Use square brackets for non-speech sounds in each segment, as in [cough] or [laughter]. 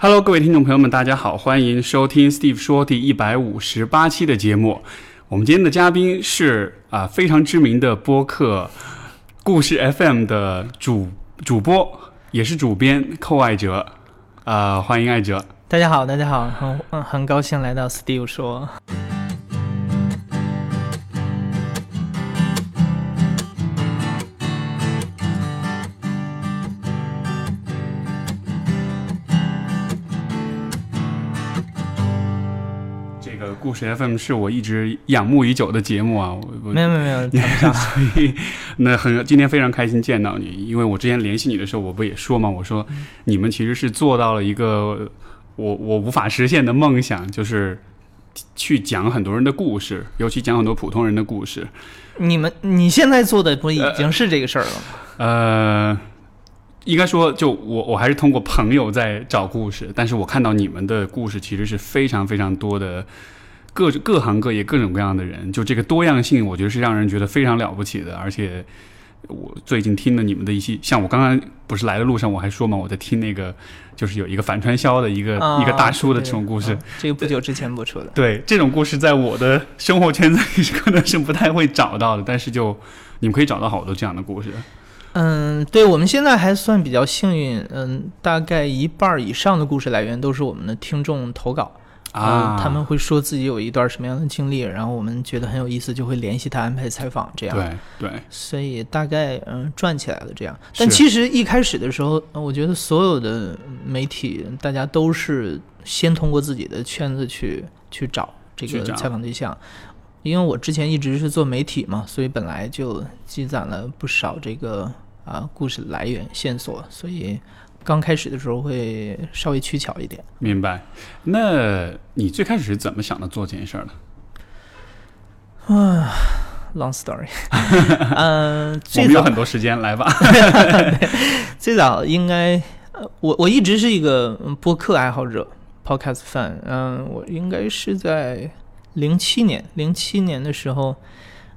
Hello，各位听众朋友们，大家好，欢迎收听 Steve 说第一百五十八期的节目。我们今天的嘉宾是啊、非常知名的播客故事 FM 的主主播，也是主编寇爱哲。啊、欢迎爱哲。大家好，大家好，很嗯很高兴来到 Steve 说。FM 是我一直仰慕已久的节目啊，我我没有没有没有。[laughs] [laughs] 所以那很今天非常开心见到你，因为我之前联系你的时候，我不也说嘛，我说你们其实是做到了一个我我无法实现的梦想，就是去讲很多人的故事，尤其讲很多普通人的故事。你们你现在做的不已经是这个事儿了吗？呃，应该说，就我我还是通过朋友在找故事，但是我看到你们的故事其实是非常非常多的各各行各业各种各样的人，就这个多样性，我觉得是让人觉得非常了不起的。而且我最近听了你们的一些，像我刚刚不是来的路上我还说嘛，我在听那个就是有一个反传销的一个、啊一个大叔的这种故事。嗯这个不久之前播出的。对这种故事，在我的生活圈子里 [laughs] 是可能是不太会找到的，但是就你们可以找到好多这样的故事。嗯，对我们现在还算比较幸运，嗯，大概一半以上的故事来源都是我们的听众投稿。啊，嗯他们会说自己有一段什么样的经历，然后我们觉得很有意思，就会联系他安排采访这样。对对，所以大概嗯转起来了这样。但其实一开始的时候，呃我觉得所有的媒体大家都是先通过自己的圈子去去找这个采访对象。因为我之前一直是做媒体嘛，所以本来就积攒了不少这个啊故事来源线索，所以刚开始的时候会稍微取巧一点。明白。那你最开始是怎么想的做这件事儿的？Long story，嗯、[laughs] 我最早们有很多时间来吧。[laughs] 最早应该，呃，我我一直是一个嗯播客爱好者，podcast fan。嗯，我应该是在零七年，零七年的时候，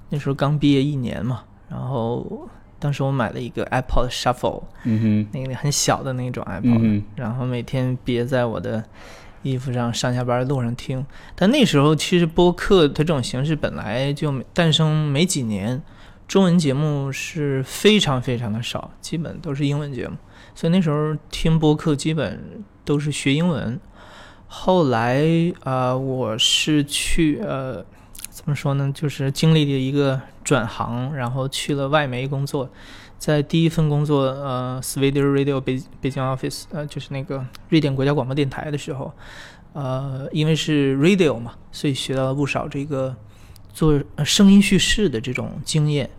那时候刚毕业一年嘛，然后当时我买了一个 iPod Shuffle，嗯哼那个很小的那种哼，iPod，、嗯然后每天别在我的衣服上上下班路上听。但那时候其实播客它这种形式本来就诞生没几年，中文节目是非常非常的少，基本都是英文节目，所以那时候听播客基本都是学英文。后来啊、呃我是去呃。怎么说呢？就是经历了一个转行，然后去了外媒工作，在第一份工作，呃，Swedish Radio 北北京 office，呃，就是那个瑞典国家广播电台的时候，呃，因为是 radio 嘛，所以学到了不少这个做呃声音叙事的这种经验。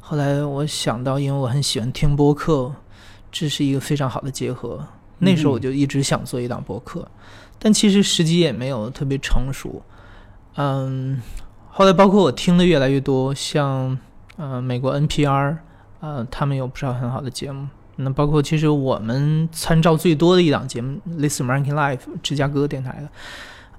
后来我想到，因为我很喜欢听播客，这是一个非常好的结合。那时候我就一直想做一档播客，但其实时机也没有特别成熟。嗯，后来包括我听的越来越多，像呃美国 NPR，呃他们有不少很好的节目。那包括其实我们参照最多的一档节目《类似 Mackie Life》芝加哥电台的，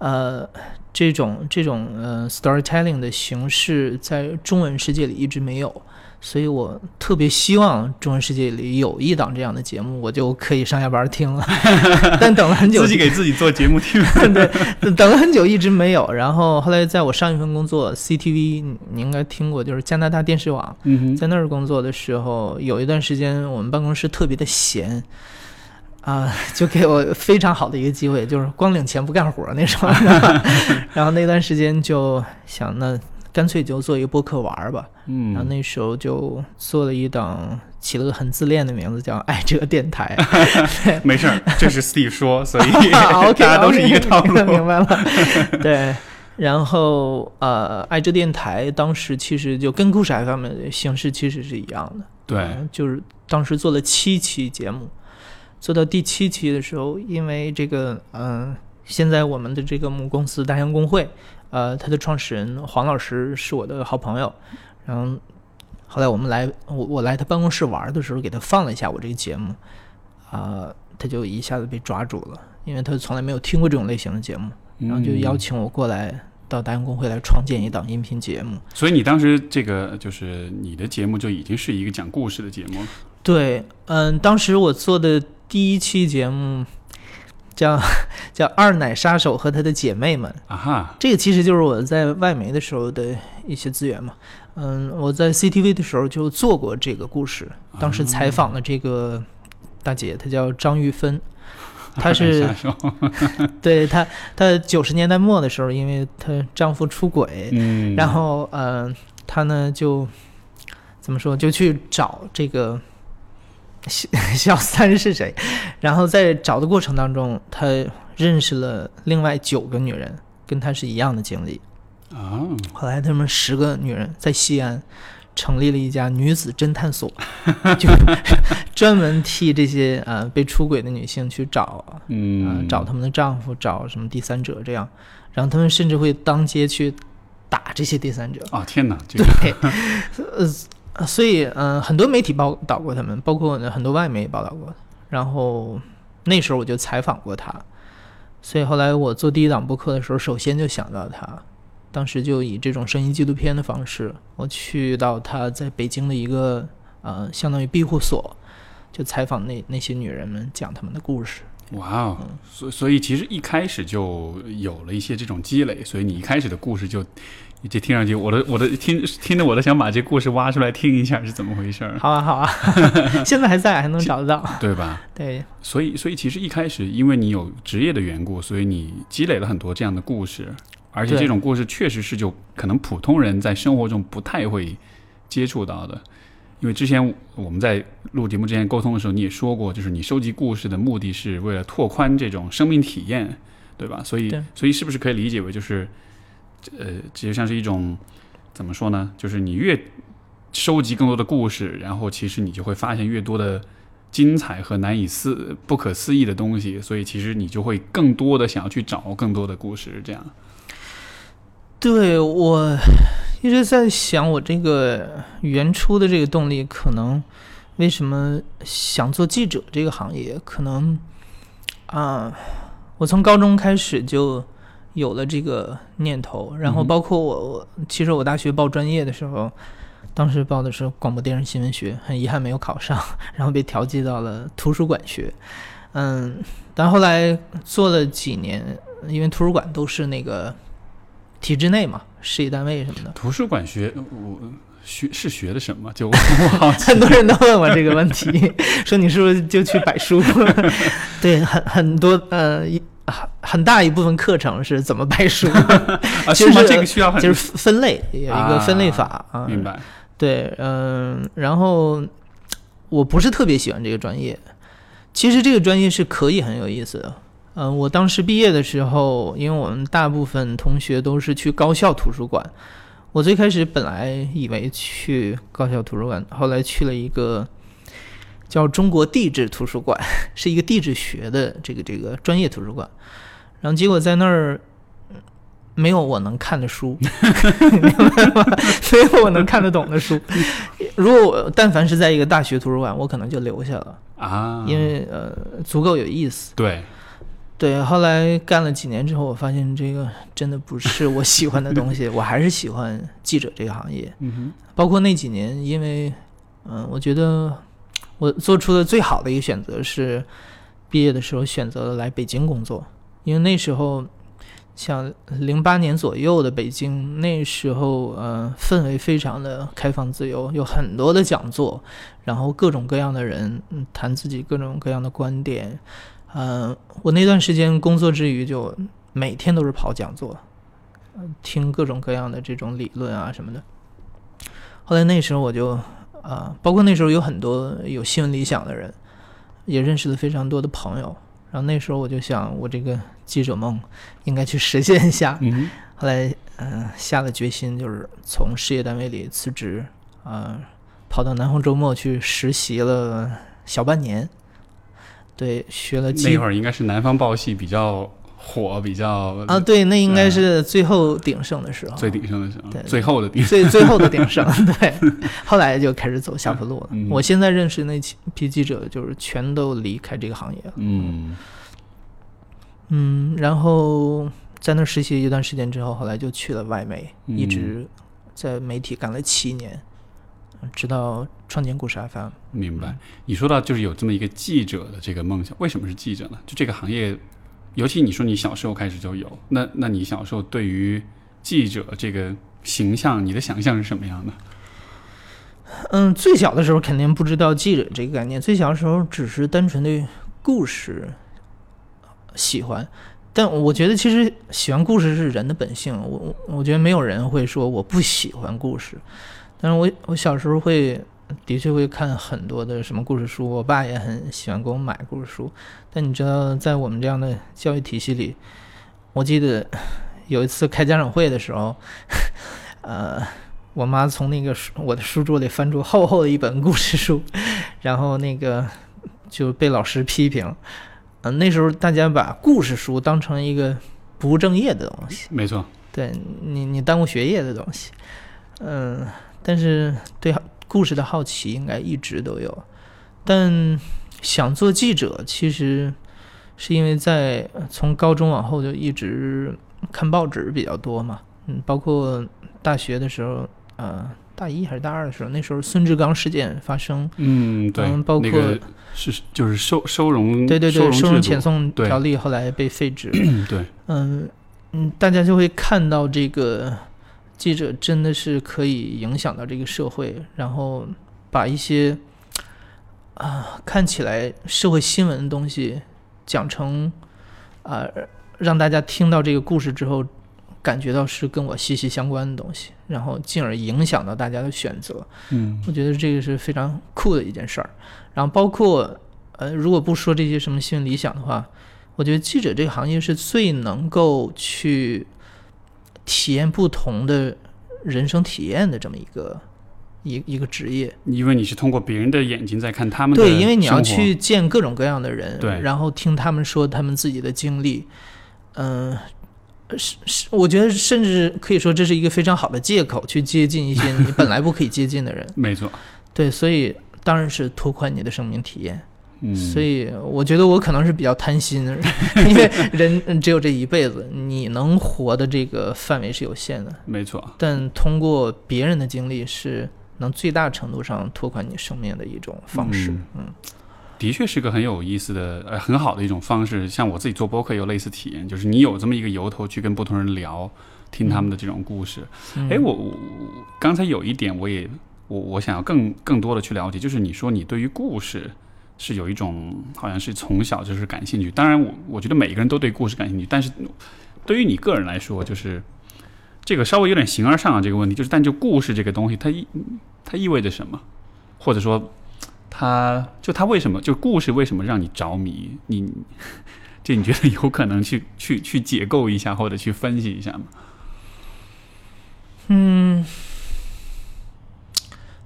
呃，这种这种呃 storytelling 的形式在中文世界里一直没有，所以我特别希望中文世界里有一档这样的节目，我就可以上下班听了。[laughs] 但等了很久，自己给自己做节目听。[laughs] 对，等了很久一直没有。然后后来在我上一份工作 CTV，你你应该听过，就是加拿大电视网，嗯，在那儿工作的时候，有一段时间我们办公室特别的闲。啊、就给我非常好的一个机会，就是光领钱不干活那时候，[laughs] 然后那段时间就想，那干脆就做一个播客玩儿吧。然后嗯，那时候就做了一档，起了个很自恋的名字，叫“爱哲电台 [laughs] ”。没事儿，这是 Steve 说，所以 [laughs] 大家都是一个套路。明白了。对，然后呃，爱哲电台当时其实就跟故事 FM 的形式其实是一样的，对，嗯就是当时做了七期节目，做到第七期的时候，因为这个嗯、呃现在我们的这个母公司大洋公会，呃，它的创始人黄老师是我的好朋友，然后后来我们来我我来他办公室玩的时候，给他放了一下我这个节目，啊、他就一下子被抓住了，因为他从来没有听过这种类型的节目，然后就邀嗯。请我过来到大洋公会来创建一档音频节目。所以你当时这个就是你的节目就已经是一个讲故事的节目了。对，嗯，当时我做的第一期节目，叫 [laughs] 叫二奶杀手和他的姐妹们。啊哈，这个其实就是我在外媒的时候的一些资源嘛。嗯，我在 CTV 的时候就做过这个故事，当时采访了这个大姐，她叫张玉芬，[laughs] 她是 [laughs] 对她她九十年代末的时候，因为她丈夫出轨，嗯，然后呃，她呢就怎么说，就去找这个小小 [laughs] 三是谁，然后在找的过程当中，他认识了另外九个女人，跟他是一样的经历。啊，后来他们十个女人在西安成立了一家女子侦探所，[laughs] 就 [laughs] 专门替这些呃被出轨的女性去找啊、嗯，找他们的丈夫，找什么第三者这样，然后他们甚至会当街去打这些第三者。啊，天哪，这个对，呃，所以嗯、呃很多媒体报道过他们，包括很多外媒也报道过。然后那时候我就采访过他，所以后来我做第一档播客的时候，首先就想到他。当时就以这种声音纪录片的方式，我去到他在北京的一个呃，相当于庇护所，就采访那那些女人们，讲他们的故事。哇哦，所所以其实一开始就有了一些这种积累，所以你一开始的故事就这听上去，我的我的听听着我都想把这故事挖出来听一下是怎么回事儿，好啊，好啊，[laughs] 现在还在，还能找得到。对吧？对，所以所以其实一开始因为你有职业的缘故，所以你积累了很多这样的故事，而且这种故事确实是就可能普通人在生活中不太会接触到的。因为之前我们在录节目之前沟通的时候，你也说过，就是你收集故事的目的是为了拓宽这种生命体验，对吧？所以，所以是不是可以理解为就是，呃，其实像是一种怎么说呢？就是你越收集更多的故事，然后其实你就会发现越多的精彩和难以思不可思议的东西，所以其实你就会更多的想要去找更多的故事，这样。对我一直在想，我这个原初的这个动力，可能为什么想做记者这个行业？可能啊、我从高中开始就有了这个念头，然后包括我，我其实我大学报专业的时候，当时报的是广播电视新闻学，很遗憾没有考上，[laughs] 然后被调剂到了图书馆学。嗯，但后来做了几年，因为图书馆都是那个体制内嘛，事业单位什么的，图书馆学我学是学的什么？就 [laughs] 我我 [laughs] 好奇很多人都问我这个问题，说你是不是就去摆书？对，很很多呃一很很大一部分课程是怎么背书 [laughs] [laughs] 啊，就是？这个需要很就是分类有一个分类法啊。明白。对，嗯、然后我不是特别喜欢这个专业，其实这个专业是可以很有意思的。嗯、我当时毕业的时候，因为我们大部分同学都是去高校图书馆，我最开始本来以为去高校图书馆，后来去了一个叫中国地质图书馆，[laughs] 是一个地质学的这个这个专业图书馆，然后结果在那儿。没有我能看的书，明白吗？没有我能看得懂的书。如果我但凡是在一个大学图书馆，我可能就留下了，啊，因为呃足够有意思。对，对，后来干了几年之后，我发现这个真的不是我喜欢的东西，[laughs] 我还是喜欢记者这个行业。嗯包括那几年，因为嗯、我觉得我做出的最好的一个选择是毕业的时候选择了来北京工作，因为那时候像零八年左右的北京，那时候呃氛围非常的开放自由，有很多的讲座，然后各种各样的人嗯谈自己各种各样的观点。嗯，我那段时间工作之余就每天都是跑讲座，听各种各样的这种理论啊什么的。后来那时候我就啊、包括那时候有很多有新闻理想的人，也认识了非常多的朋友。然后那时候我就想，我这个记者梦应该去实现一下。嗯后来嗯、下了决心，就是从事业单位里辞职，啊、跑到南方周末去实习了小半年。对，学了那会儿应该是南方报系比较火，比较啊，对，那应该是最后鼎盛的时候，最鼎盛的时候对，最后的鼎盛。最最后的鼎盛，[laughs] 对，后来就开始走下坡路了。嗯我现在认识那批记者，就是全都离开这个行业了。嗯嗯，然后在那实习一段时间之后，后来就去了外媒，嗯一直在媒体干了七年，直到创建故事 FM。明白。你说到就是有这么一个记者的这个梦想，为什么是记者呢？就这个行业尤其你说你小时候开始就有，那那你小时候对于记者这个形象，你的想象是什么样的？嗯，最小的时候肯定不知道记者这个概念，最小的时候只是单纯对故事喜欢。但我觉得其实喜欢故事是人的本性，我我觉得没有人会说我不喜欢故事。但是我我小时候会的确会看很多的什么故事书，我爸也很喜欢给我买故事书。但你知道，在我们这样的教育体系里，我记得有一次开家长会的时候，[laughs] 呃，我妈从那个书我的书桌里翻出厚厚的一本故事书，然后那个就被老师批评。嗯，那时候大家把故事书当成一个不务正业的东西，没错，对你，你耽误学业的东西。嗯，但是对故事的好奇应该一直都有。但想做记者，其实是因为在从高中往后就一直看报纸比较多嘛。嗯，包括大学的时候，呃，大一还是大二的时候，那时候孙志刚事件发生，嗯，对，包括。是，就是收收容，对对对，收容遣送条例后来被废止。[clears throat] 对，嗯嗯，大家就会看到这个记者真的是可以影响到这个社会，然后把一些啊看起来社会新闻的东西讲成啊，让大家听到这个故事之后，感觉到是跟我息息相关的东西，然后进而影响到大家的选择。嗯，我觉得这个是非常酷的一件事儿。然后包括，呃，如果不说这些什么新闻理想的话，我觉得记者这个行业是最能够去体验不同的人生体验的这么一个一一个职业。因为你是通过别人的眼睛在看他们的对，因为你要去见各种各样的人，对，然后听他们说他们自己的经历，嗯，是是，我觉得甚至可以说这是一个非常好的借口去接近一些你本来不可以接近的人。[laughs] 没错，对，所以。当然是拓宽你的生命体验，嗯，所以我觉得我可能是比较贪心，[laughs] 因为人只有这一辈子，你能活的这个范围是有限的，没错。但通过别人的经历，是能最大程度上拓宽你生命的一种方式，嗯，的确是个很有意思的，呃，很好的一种方式。像我自己做播客有类似体验，就是你有这么一个由头去跟不同人聊，听他们的这种故事。哎，我我刚才有一点我也。我我想要更更多的去了解，就是你说你对于故事是有一种好像是从小就是感兴趣。当然，我我觉得每个人都对故事感兴趣，但是对于你个人来说，就是这个稍微有点形而上的这个问题，就是但就故事这个东西，它意它意味着什么？或者说，它就它为什么就故事为什么让你着迷？你这你觉得有可能去 [laughs] 去去解构一下，或者去分析一下吗？嗯。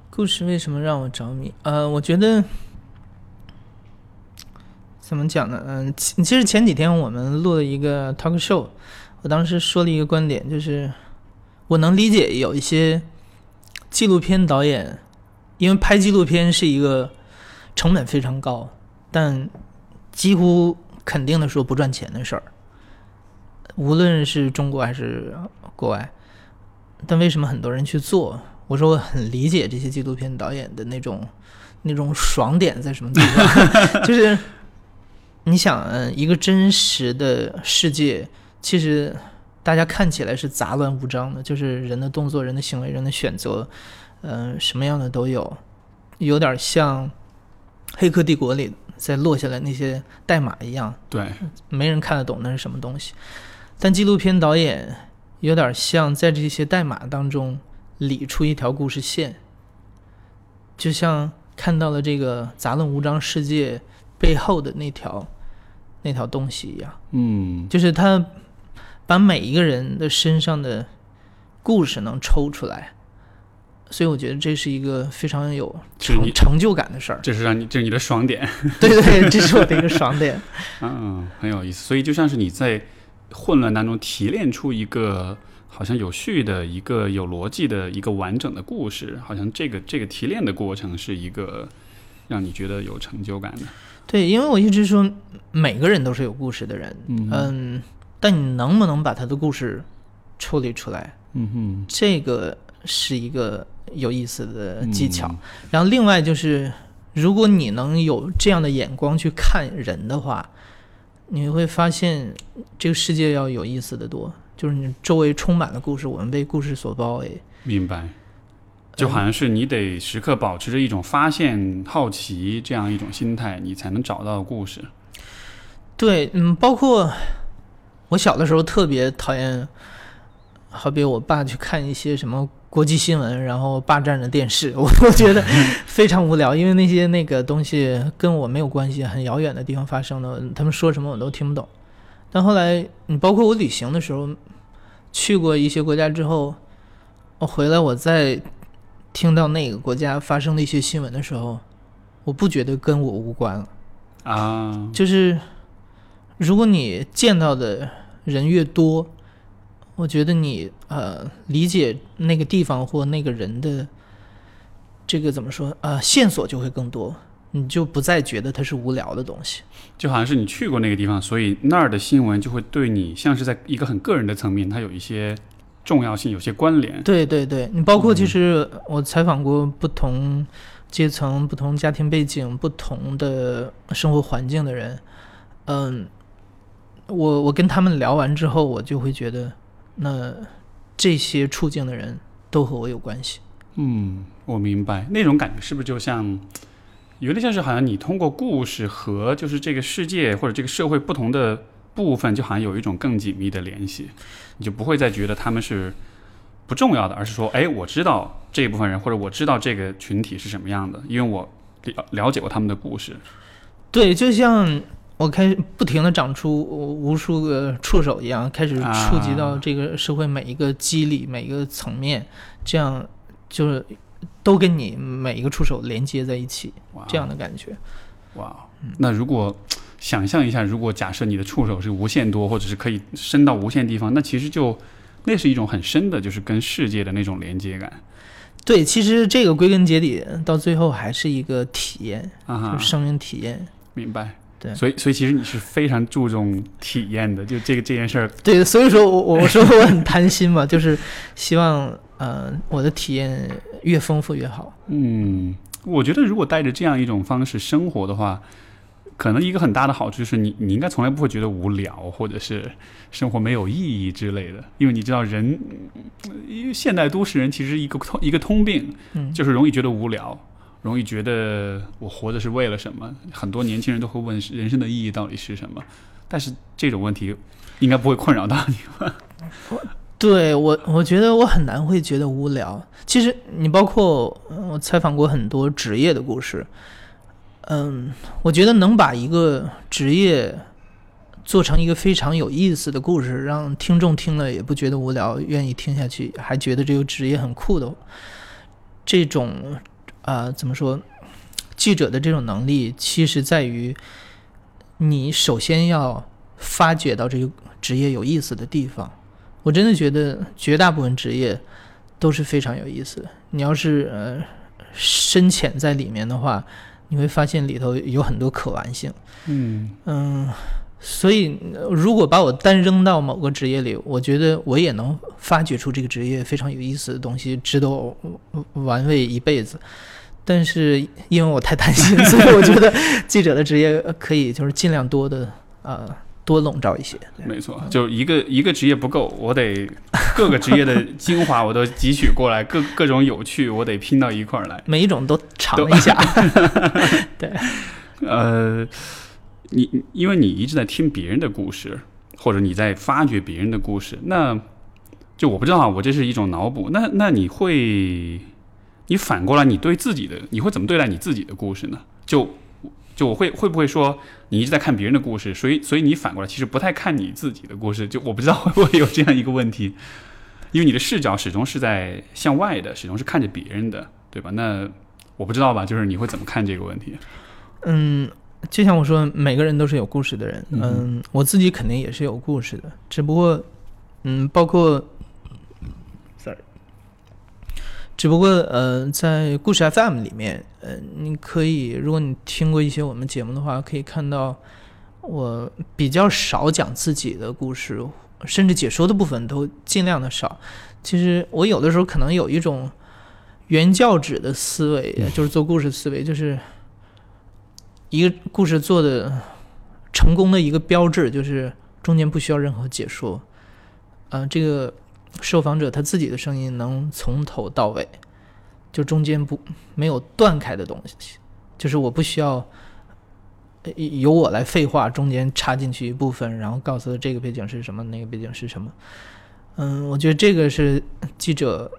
故事为什么让我着迷？呃，我觉得怎么讲呢？嗯，其实前几天我们录了一个 talk show，我当时说了一个观点，就是我能理解有一些纪录片导演，因为拍纪录片是一个成本非常高，但几乎肯定的说不赚钱的事儿，无论是中国还是国外，但为什么很多人去做？我说我很理解这些纪录片导演的那种那种爽点在什么地方，[laughs] 就是你想，嗯，一个真实的世界，其实大家看起来是杂乱无章的，就是人的动作、人的行为、人的选择，嗯，什么样的都有，有点像《黑客帝国》里在落下来那些代码一样，对，没人看得懂那是什么东西。但纪录片导演有点像在这些代码当中。理出一条故事线，就像看到了这个杂乱无章世界背后的那条那条东西一样。嗯，就是他把每一个人的身上的故事能抽出来，所以我觉得这是一个非常有成成就感的事儿。这是让你这是你的爽点。[laughs] 对对，这是我的一个爽点。[laughs] 嗯，很有意思。所以就像是你在混乱当中提炼出一个。好像有序的一个有逻辑的一个完整的故事，好像这个这个提炼的过程是一个让你觉得有成就感的。对，因为我一直说每个人都是有故事的人，嗯，但你能不能把他的故事处理出来？嗯哼，这个是一个有意思的技巧。然后另外就是，如果你能有这样的眼光去看人的话，你会发现这个世界要有意思的多，就是你周围充满了故事，我们被故事所包围。明白，就好像是你得时刻保持着一种发现、好奇这样一种心态，你才能找到故事。对，嗯，包括我小的时候特别讨厌，好比我爸去看一些什么国际新闻，然后霸占着电视，我我觉得非常无聊，因为那些那个东西跟我没有关系，很遥远的地方发生的，他们说什么我都听不懂。但后来，你包括我旅行的时候，去过一些国家之后，我回来我再听到那个国家发生的一些新闻的时候，我不觉得跟我无关了。啊，就是如果你见到的人越多，我觉得你呃理解那个地方或那个人的这个怎么说呃线索就会更多，你就不再觉得它是无聊的东西。就好像是你去过那个地方，所以那儿的新闻就会对你像是在一个很个人的层面，它有一些重要性，有些关联。对对对，你包括其实我采访过不同阶层、不同家庭背景、不同的生活环境的人，嗯，我我跟他们聊完之后，我就会觉得，那这些处境的人都和我有关系。嗯，我明白那种感觉是不是就像，有点像是好像你通过故事和就是这个世界或者这个社会不同的部分，就好像有一种更紧密的联系，你就不会再觉得他们是不重要的，而是说，哎，我知道这一部分人或者我知道这个群体是什么样的，因为我了了解过他们的故事。对，就像我开始不停的长出无数个触手一样，开始触及到这个社会每一个机理、每一个层面，这样就是都跟你每一个触手连接在一起，这样的感觉。哇，那如果想象一下，如果假设你的触手是无限多，或者是可以伸到无限地方，那其实就那是一种很深的，就是跟世界的那种连接感对，其实这个归根结底到最后还是一个体验，啊就是，生命体验。明白。对所以所以其实你是非常注重体验的，就这个这件事儿，对，所以说我我说我很贪心嘛，[laughs] 就是希望呃我的体验越丰富越好。嗯，我觉得如果带着这样一种方式生活的话，可能一个很大的好处就是你你应该从来不会觉得无聊，或者是生活没有意义之类的，因为你知道人，因为现代都市人其实一个通一个通病，嗯，就是容易觉得无聊，容易觉得我活着是为了什么？很多年轻人都会问人生的意义到底是什么，但是这种问题应该不会困扰到你吧？对我，我觉得我很难会觉得无聊。其实你包括呃我采访过很多职业的故事，嗯，我觉得能把一个职业做成一个非常有意思的故事，让听众听了也不觉得无聊，愿意听下去，还觉得这个职业很酷的，这种啊、怎么说？记者的这种能力，其实在于你首先要发掘到这个职业有意思的地方。我真的觉得绝大部分职业都是非常有意思的。你要是呃深潜在里面的话，你会发现里头有很多可玩性。嗯嗯，所以呃如果把我单扔到某个职业里，我觉得我也能发掘出这个职业非常有意思的东西，值得我玩味一辈子。但是因为我太贪心，[laughs] 所以我觉得记者的职业呃可以就是尽量多的呃多笼罩一些。没错，就一个一个职业不够，我得 [laughs] 各个职业的精华我都汲取过来，各各种有趣我得拼到一块儿来。每一种都尝一下。[laughs] 对呃，你因为你一直在听别人的故事，或者你在发掘别人的故事，那就我不知道啊，我这是一种脑补。那那你会，你反过来，你对自己的，你会怎么对待你自己的故事呢？就就我会会不会说，你一直在看别人的故事，所以所以你反过来其实不太看你自己的故事？就我不知道会不会有这样一个问题，因为你的视角始终是在向外的，始终是看着别人的，对吧？那我不知道吧，就是你会怎么看这个问题？嗯，就像我说，每个人都是有故事的人。嗯嗯，我自己肯定也是有故事的，只不过，嗯，包括，sorry，只不过呃，在故事 FM 里面，呃，你可以，如果你听过一些我们节目的话，可以看到我比较少讲自己的故事，甚至解说的部分都尽量的少。其实我有的时候可能有一种原教旨的思维，就是做故事思维，就是一个故事做的成功的一个标志就是中间不需要任何解说，呃，这个受访者他自己的声音能从头到尾，就中间不没有断开的东西，就是我不需要由我来废话，中间插进去一部分，然后告诉他这个背景是什么，那个背景是什么。嗯，我觉得这个是记者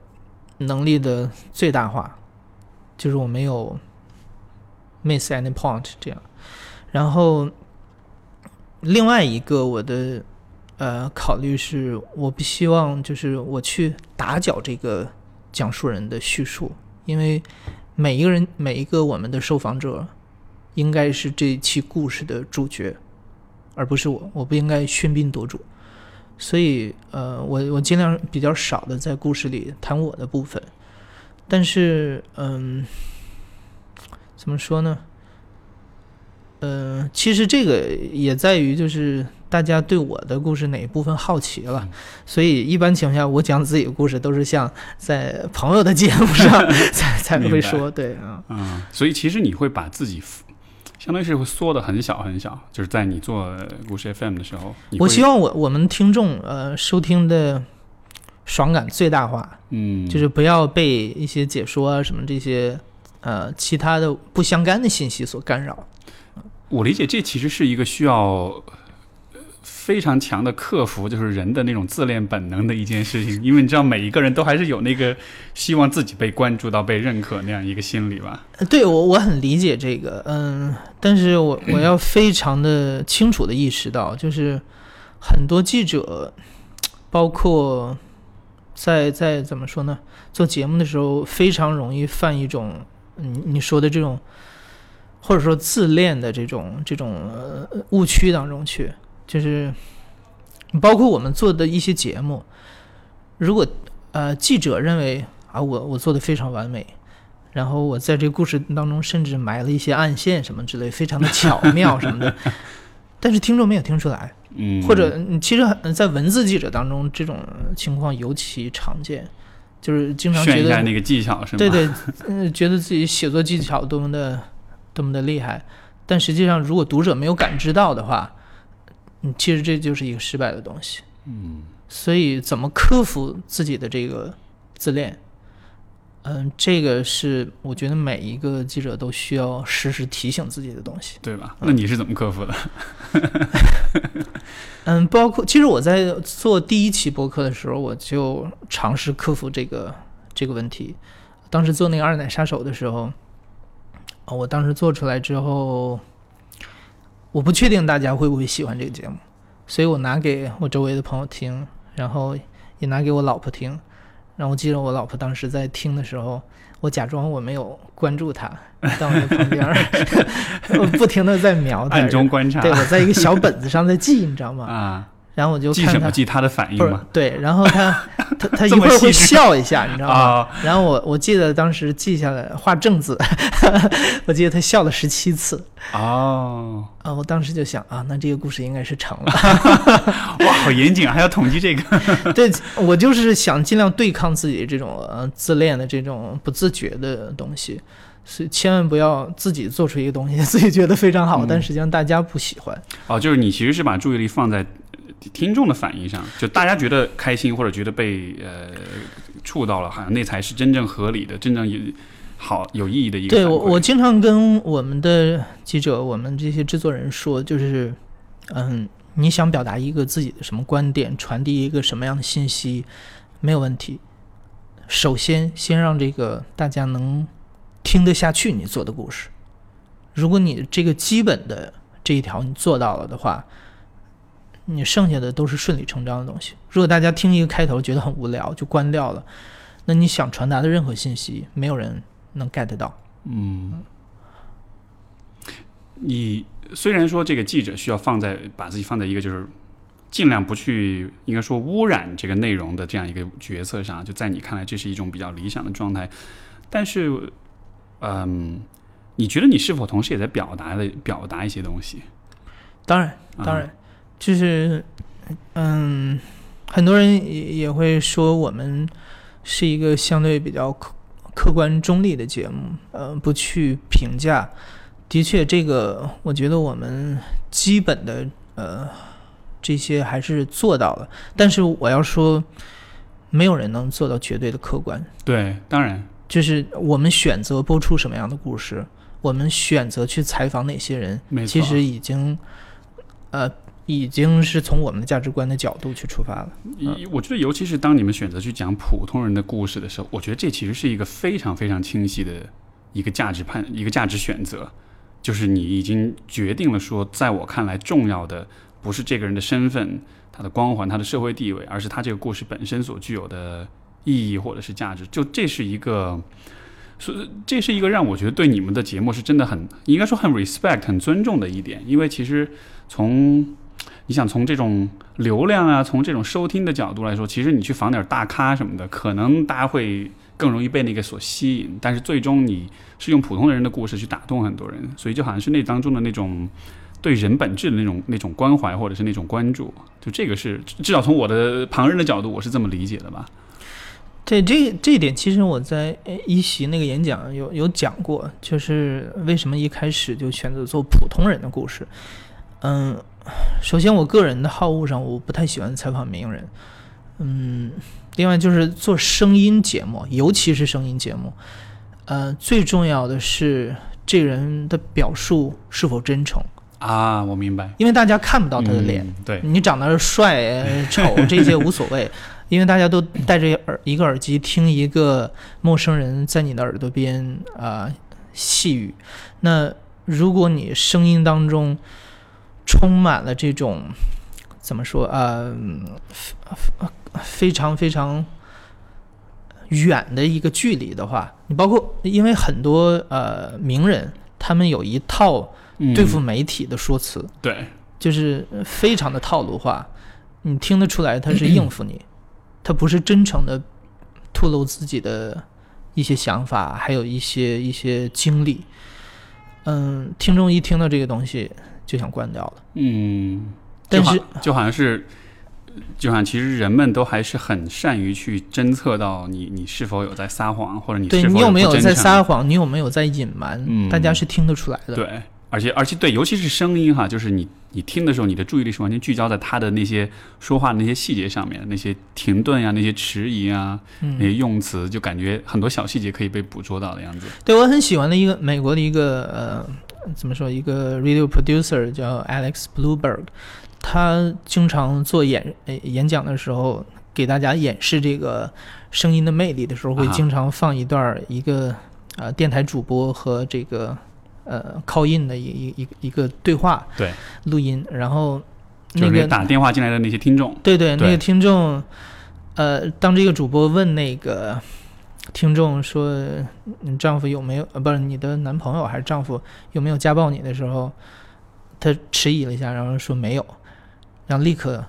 能力的最大化，就是我没有 miss any point 这样。然后另外一个我的呃考虑是，我不希望就是我去打搅这个讲述人的叙述，因为每一个人每一个我们的受访者应该是这一期故事的主角，而不是我，我不应该喧宾夺主。所以，呃，我我尽量比较少的在故事里谈我的部分，但是，嗯，怎么说呢？呃，其实这个也在于就是大家对我的故事哪一部分好奇了，所以一般情况下我讲自己的故事都是像在朋友的节目上 [laughs] 才才会说，对啊，嗯，所以其实你会把自己相当于是会缩的很小很小，就是在你做故事 FM 的时候，我希望我我们听众呃收听的爽感最大化，嗯，就是不要被一些解说啊什么这些呃其他的不相干的信息所干扰。我理解这其实是一个需要呃非常强的克服，就是人的那种自恋本能的一件事情，因为你知道每一个人都还是有那个希望自己被关注到、被认可那样一个心理吧。对我我很理解这个，嗯，但是我我要非常的清楚的意识到，就是很多记者，包括在在怎么说呢，做节目的时候非常容易犯一种你你说的这种，或者说自恋的这种这种呃误区当中去，就是包括我们做的一些节目，如果呃记者认为啊我我做的非常完美。然后我在这个故事当中甚至埋了一些暗线什么之类，非常的巧 [laughs] 妙什么的，但是听众没有听出来，嗯，或者嗯其实很在文字记者当中这种情况尤其常见，就是经常觉得炫一下那个技巧是吗？对对，嗯，觉得自己写作技巧多么的多么的厉害，但实际上如果读者没有感知到的话，嗯，其实这就是一个失败的东西。嗯所以怎么克服自己的这个自恋？嗯，这个是我觉得每一个记者都需要时时提醒自己的东西。对吧？那你是怎么克服的？[laughs] 嗯，包括其实我在做第一期播客的时候，我就尝试克服这个这个问题。当时做那个二奶杀手的时候，啊我当时做出来之后，我不确定大家会不会喜欢这个节目，所以我拿给我周围的朋友听，然后也拿给我老婆听。然后我记得我老婆当时在听的时候，我假装我没有关注她，到旁边，我 [laughs] 不停的在瞄她，[laughs] 暗中观察对，我在一个小本子上在记，你知道吗？啊，然后我就记什么？记他的反应吗？对，然后他他他 [laughs] 一会儿会笑一下，你知道吗？啊，然后我我记得当时记下来画正字，[laughs] 我记得他笑了十七次哦，啊！我当时就想啊，那这个故事应该是成了。[laughs] 哇，好严谨啊，还要统计这个。对我就是想尽量对抗自己这种呃自恋的这种不自觉的东西，所以千万不要自己做出一个东西，自己觉得非常好，嗯但实际上大家不喜欢。哦，就是你其实是把注意力放在呃听众的反应上，就大家觉得开心或者觉得被呃触到了，好像那才是真正合理的、真正有好有意义的一个对我，我经常跟我们的记者、我们这些制作人说，就是，嗯，你想表达一个自己的什么观点，传递一个什么样的信息，没有问题。首先，先让这个大家能听得下去你做的故事。如果你这个基本的这一条你做到了的话，你剩下的都是顺理成章的东西。如果大家听一个开头觉得很无聊就关掉了，那你想传达的任何信息，没有人能 get 到。嗯，你虽然说这个记者需要放在把自己放在一个就是尽量不去应该说污染这个内容的这样一个角色上，就在你看来这是一种比较理想的状态，但是，嗯，你觉得你是否同时也在表达的表达一些东西？当然，啊当然，就是，嗯，很多人也也会说我们是一个相对比较客客观中立的节目，呃，不去评价，的确，这个我觉得我们基本的呃这些还是做到了，但是我要说，没有人能做到绝对的客观。对，当然，就是我们选择播出什么样的故事，我们选择去采访哪些人其实已经呃已经是从我们的价值观的角度去出发了。一我觉得，尤其是当你们选择去讲普通人的故事的时候，我觉得这其实是一个非常非常清晰的一个价值判，一个价值选择，就是你已经决定了说，在我看来，重要的不是这个人的身份、他的光环、他的社会地位，而是他这个故事本身所具有的意义或者是价值。就这是一个。所以这是一个让我觉得对你们的节目是真的很应该说很 respect 很尊重的一点，因为其实从你想从这种流量啊，从这种收听的角度来说，其实你去访点大咖什么的，可能大家会更容易被那个所吸引。但是最终你是用普通人的故事去打动很多人，所以就好像是那当中的那种对人本质的那种那种关怀或者是那种关注，就这个是至少从我的旁人的角度，我是这么理解的吧。对这这一点，其实我在一席那个演讲有有讲过，就是为什么一开始就选择做普通人的故事。嗯，首先我个人的好恶上，我不太喜欢采访名人。嗯，另外就是做声音节目，尤其是声音节目，呃，最重要的是这人的表述是否真诚，啊，我明白。因为大家看不到他的脸。嗯对，你长得帅、[laughs] 呃丑这些无所谓，因为大家都戴着耳一个耳机听一个陌生人在你的耳朵边啊、细语。那如果你声音当中充满了这种怎么说啊、嗯非常非常远的一个距离的话，你包括因为很多呃名人他们有一套嗯对付媒体的说辞。对，就是非常的套路化，你听得出来他是应付你，他不是真诚的吐露自己的一些想法，还有一些一些经历。嗯，听众一听到这个东西就想关掉了。嗯，但是就好像是，就好像其实人们都还是很善于去侦测到你你是否有在撒谎，或者你对是否你有没有在撒谎，你有没有在隐瞒，嗯大家是听得出来的。对，而且而且对，尤其是声音哈，就是你你听的时候，你的注意力是完全聚焦在他的那些说话的那些细节上面，那些停顿呀、那些迟疑啊、那嗯，些用词，就感觉很多小细节可以被捕捉到的样子。对我很喜欢的一个美国的一个呃，怎么说，一个 radio producer 叫 Alex Blueberg，他经常做演呃演讲的时候，给大家演示这个声音的魅力的时候，会啊经常放一段一个呃电台主播和这个呃 call in 的一一一一个对话对，录音，然后那个打电话进来的那些听众，对对，那个听众，呃，当这个主播问那个听众说：“你丈夫有没有？呃，不是你的男朋友还是丈夫有没有家暴你的时候，他迟疑了一下，然后说没有，然后立刻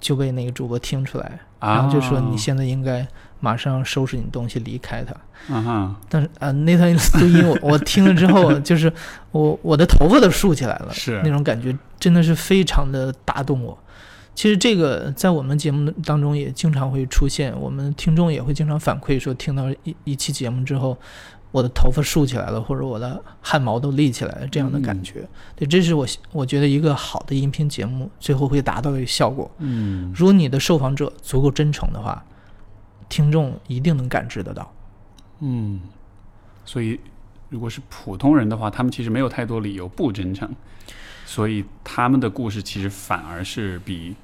就被那个主播听出来，啊，然后就说你现在应该马上收拾你东西离开他。啊，但是啊、那段录音我我听了之后，[laughs] 就是我我的头发都竖起来了，是那种感觉，真的是非常的打动我。其实这个在我们节目当中也经常会出现，我们听众也会经常反馈说，听到一一期节目之后，我的头发竖起来了，或者我的汗毛都立起来了，这样的感觉。对，这是我我觉得一个好的音频节目最后会达到的效果。嗯，如果你的受访者足够真诚的话，听众一定能感知得到。嗯，所以如果是普通人的话，他们其实没有太多理由不真诚，所以他们的故事其实反而是比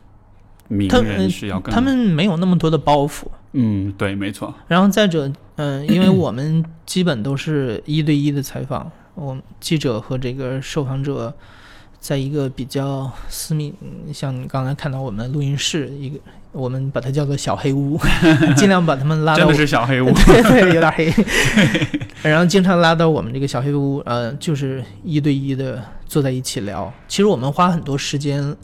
名他人是要更他们没有那么多的包袱。嗯，对，没错，然后再者，嗯、因为我们基本都是一对一的采访，我们记者和这个受访者在一个比较私密，嗯像你刚才看到我们录音室一个，我们把它叫做小黑屋，[laughs] 尽量把他们拉到真的是小黑屋，对 [laughs] 对，有点黑。[laughs] 然后经常拉到我们这个小黑屋，呃，就是一对一的坐在一起聊。其实我们花很多时间，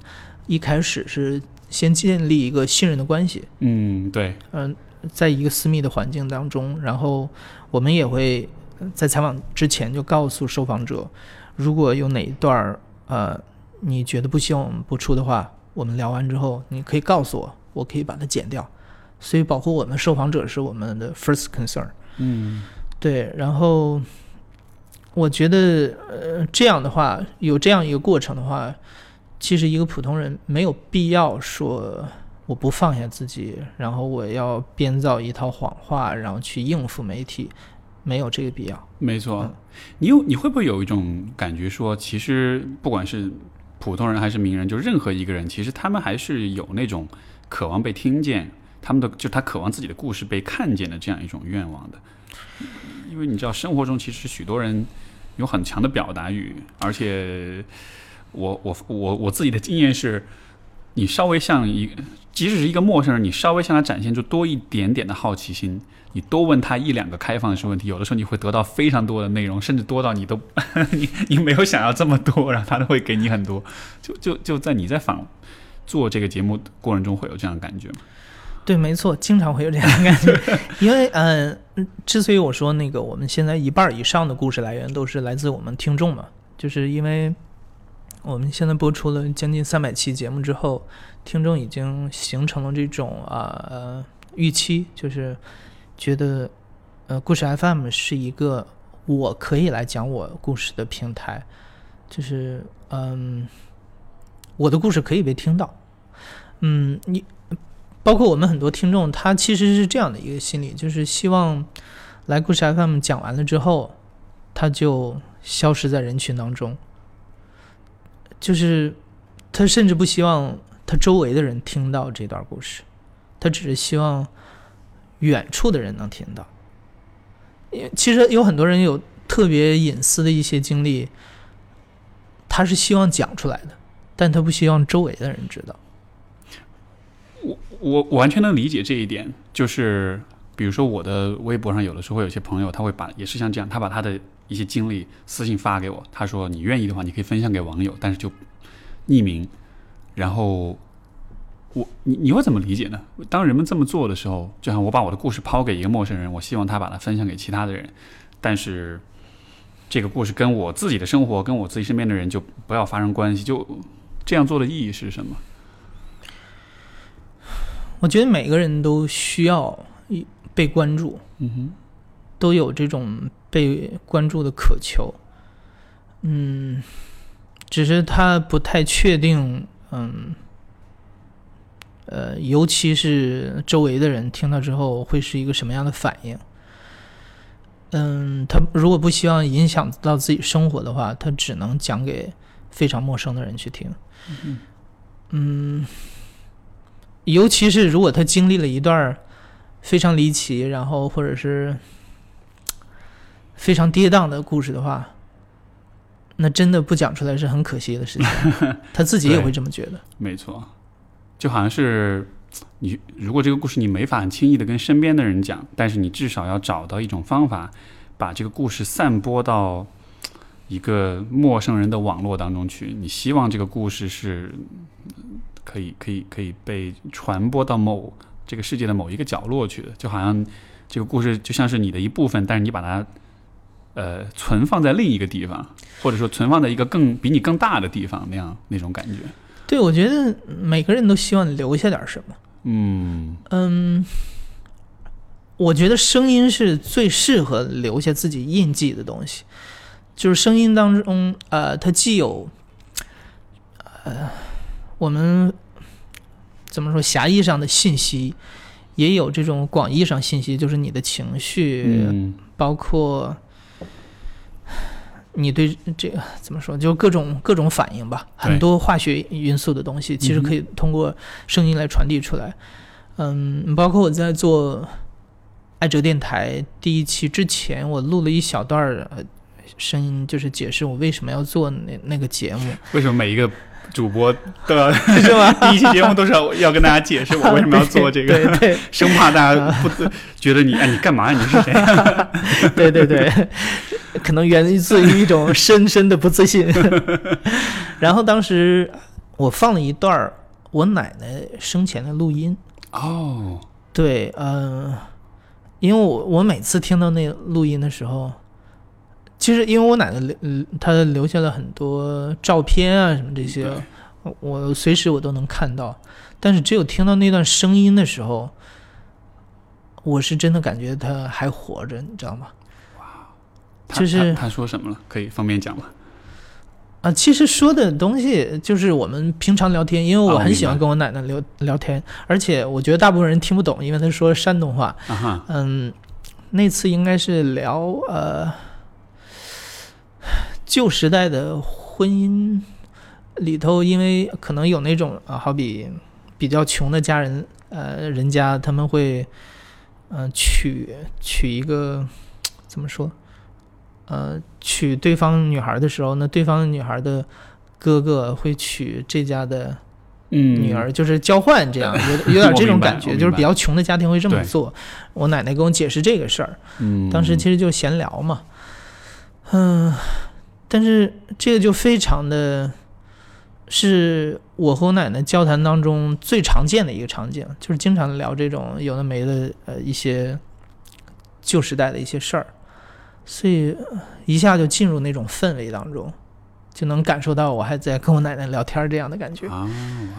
一开始是先建立一个信任的关系，嗯，对，嗯、在一个私密的环境当中，然后我们也会呃在采访之前就告诉受访者，如果有哪一段儿呃你觉得不希望我们播出的话，我们聊完之后你可以告诉我，我可以把它剪掉。所以保护我们受访者是我们的 first concern。嗯对，然后我觉得呃这样的话，有这样一个过程的话，其实一个普通人没有必要说我不放下自己，然后我要编造一套谎话，然后去应付媒体，没有这个必要。没错嗯，你有你会不会有一种感觉说，其实不管是普通人还是名人，就任何一个人，其实他们还是有那种渴望被听见，他们的就他渴望自己的故事被看见的这样一种愿望的。因为你知道，生活中其实许多人有很强的表达欲，而且我我我我自己的经验是，你稍微向一，即使是一个陌生人，你稍微向他展现出多一点点的好奇心，你多问他一两个开放式问题，有的时候你会得到非常多的内容，甚至多到你都你 [laughs] 你没有想要这么多，然后他都会给你很多。就就就在你在访做这个节目过程中，会有这样的感觉吗？对，没错，经常会有这样的感觉，[laughs] 因为嗯、呃，之所以我说那个我们现在一半以上的故事来源都是来自我们听众嘛，就是因为我们现在播出了将近三百期节目之后，听众已经形成了这种啊呃预期，就是觉得呃故事 FM 是一个我可以来讲我故事的平台，就是嗯我的故事可以被听到，嗯你。包括我们很多听众，他其实是这样的一个心理，就是希望来故事 FM 讲完了之后，他就消失在人群当中。就是他甚至不希望他周围的人听到这段故事，他只是希望远处的人能听到。因为其实有很多人有特别隐私的一些经历，他是希望讲出来的，但他不希望周围的人知道。我我完全能理解这一点，就是比如说我的微博上有的时候会有些朋友，他会把也是像这样，他把他的一些经历私信发给我，他说你愿意的话，你可以分享给网友，但是就匿名。然后我你你会怎么理解呢？当人们这么做的时候，就像我把我的故事抛给一个陌生人，我希望他把它分享给其他的人，但是这个故事跟我自己的生活，跟我自己身边的人就不要发生关系，就这样做的意义是什么？我觉得每个人都需要被关注，嗯哼。都有这种被关注的渴求，嗯，只是他不太确定，嗯，呃，尤其是周围的人听到之后会是一个什么样的反应。嗯，他如果不希望影响到自己生活的话，他只能讲给非常陌生的人去听。嗯，尤其是如果他经历了一段非常离奇，然后或者是非常跌宕的故事的话，那真的不讲出来是很可惜的事情。[laughs] 他自己也会这么觉得。没错，就好像是你如果这个故事你没法很轻易的跟身边的人讲，但是你至少要找到一种方法，把这个故事散播到一个陌生人的网络当中去。你希望这个故事是可以可以可以被传播到某这个世界的某一个角落去的，就好像这个故事就像是你的一部分，但是你把它。呃，存放在另一个地方，或者说存放在一个更比你更大的地方，那样那种感觉。对，我觉得每个人都希望留下点什么。嗯嗯，我觉得声音是最适合留下自己印记的东西，就是声音当中，呃，它既有，呃，我们怎么说狭义上的信息，也有这种广义上信息，就是你的情绪，嗯包括你对这个怎么说，就各种各种反应吧，很多化学因素的东西，其实可以通过声音来传递出来。嗯，包括我在做爱哲电台第一期之前，我录了一小段儿呃声音，就是解释我为什么要做那那个节目，为什么每一个主播都要是吗？[laughs] 第一期节目都是要要跟大家解释我为什么要做这个，[laughs] 对对生怕大家不觉得你哎你干嘛？你是谁？[laughs] 对对对，可能源自于一种深深的不自信。然后当时我放了一段儿我奶奶生前的录音，哦，对，嗯、因为我我每次听到那录音的时候，其实因为我奶奶留嗯她留下了很多照片啊什么这些，我我随时我都能看到，但是只有听到那段声音的时候，我是真的感觉她还活着，你知道吗？哇就是他他说什么了？可以方便讲吗？啊，其实说的东西就是我们平常聊天，因为我很喜欢跟我奶奶聊、聊天，而且我觉得大部分人听不懂，因为她说山东话。啊哈，嗯，那次应该是聊呃旧时代的婚姻里头，因为可能有那种啊，好比比较穷的家人，呃，人家他们会嗯、呃娶娶一个怎么说？呃，娶对方女孩的时候，那对方女孩的哥哥会娶这家的嗯，女儿，就是交换这样，有有点 [laughs] 这种感觉，就是比较穷的家庭会这么做。我奶奶跟我解释这个事儿，嗯，当时其实就闲聊嘛，嗯，但是这个就非常的，是我和我奶奶交谈当中最常见的一个场景，就是经常聊这种有的没的呃一些旧时代的一些事儿，所以呃一下就进入那种氛围当中，就能感受到我还在跟我奶奶聊天这样的感觉。啊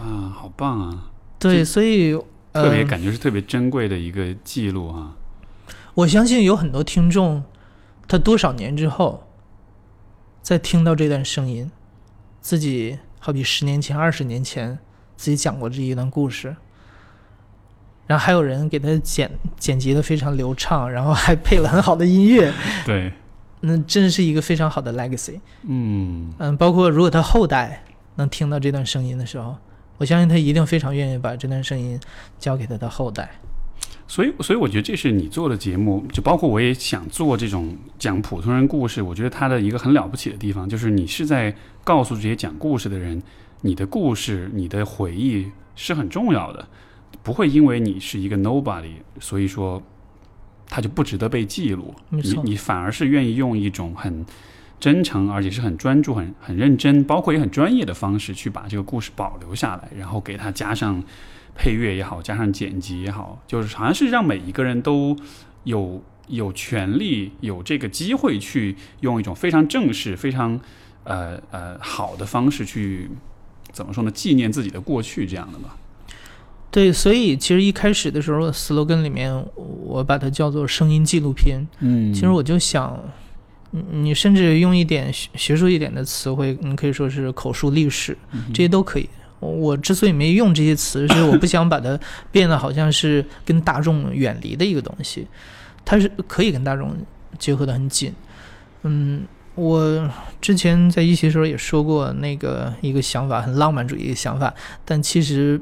哇，好棒啊！对，所以特别呃感觉是特别珍贵的一个记录啊。我相信有很多听众，他多少年之后，再听到这段声音，自己好比十年前、二十年前自己讲过这一段故事，然后还有人给他剪剪辑的非常流畅，然后还配了很好的音乐，对，那真是一个非常好的 legacy。嗯，嗯，包括如果他后代能听到这段声音的时候，我相信他一定非常愿意把这段声音交给他的后代。所以，所以我觉得这是你做的节目，就包括我也想做这种讲普通人故事。我觉得它的一个很了不起的地方，就是你是在告诉这些讲故事的人，你的故事、你的回忆是很重要的，不会因为你是一个 nobody，所以说它就不值得被记录。你你反而是愿意用一种很真诚，而且是很专注、很很认真，包括也很专业的方式去把这个故事保留下来，然后给它加上配乐也好，加上剪辑也好，就是好像是让每一个人都有有权利、有这个机会去用一种非常正式、非常呃呃好的方式去怎么说呢？纪念自己的过去这样的吧。对，所以其实一开始的时候，slogan 里面我把它叫做声音纪录片。嗯其实我就想，你你甚至用一点学学术一点的词汇，你可以说是口述历史，这些都可以。我之所以没用这些词，是我不想把它变得好像是跟大众远离的一个东西，它是可以跟大众结合的很紧。嗯，我之前在一期时候也说过那个一个想法，很浪漫主义的想法，但其实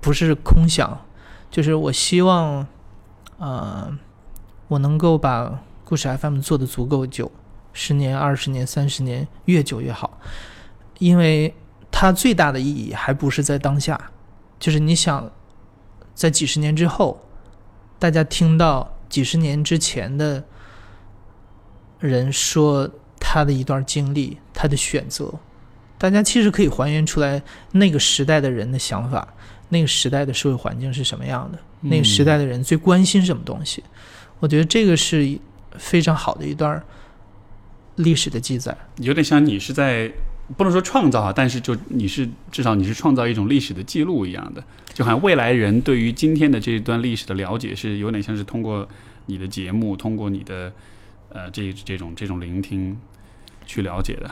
不是空想，就是我希望，呃，我能够把故事 FM 做得足够久，十年、二十年、三十年，越久越好，因为它最大的意义还不是在当下，就是你想，在几十年之后，大家听到几十年之前的人说他的一段经历，他的选择，大家其实可以还原出来那个时代的人的想法，那个时代的社会环境是什么样的，那个时代的人最关心什么东西。我觉得这个是非常好的一段历史的记载。有点像你是在不能说创造啊，但是就你是至少你是创造一种历史的记录一样的，就好像未来人对于今天的这一段历史的了解是有点像是通过你的节目，通过你的呃这这种这种聆听去了解的。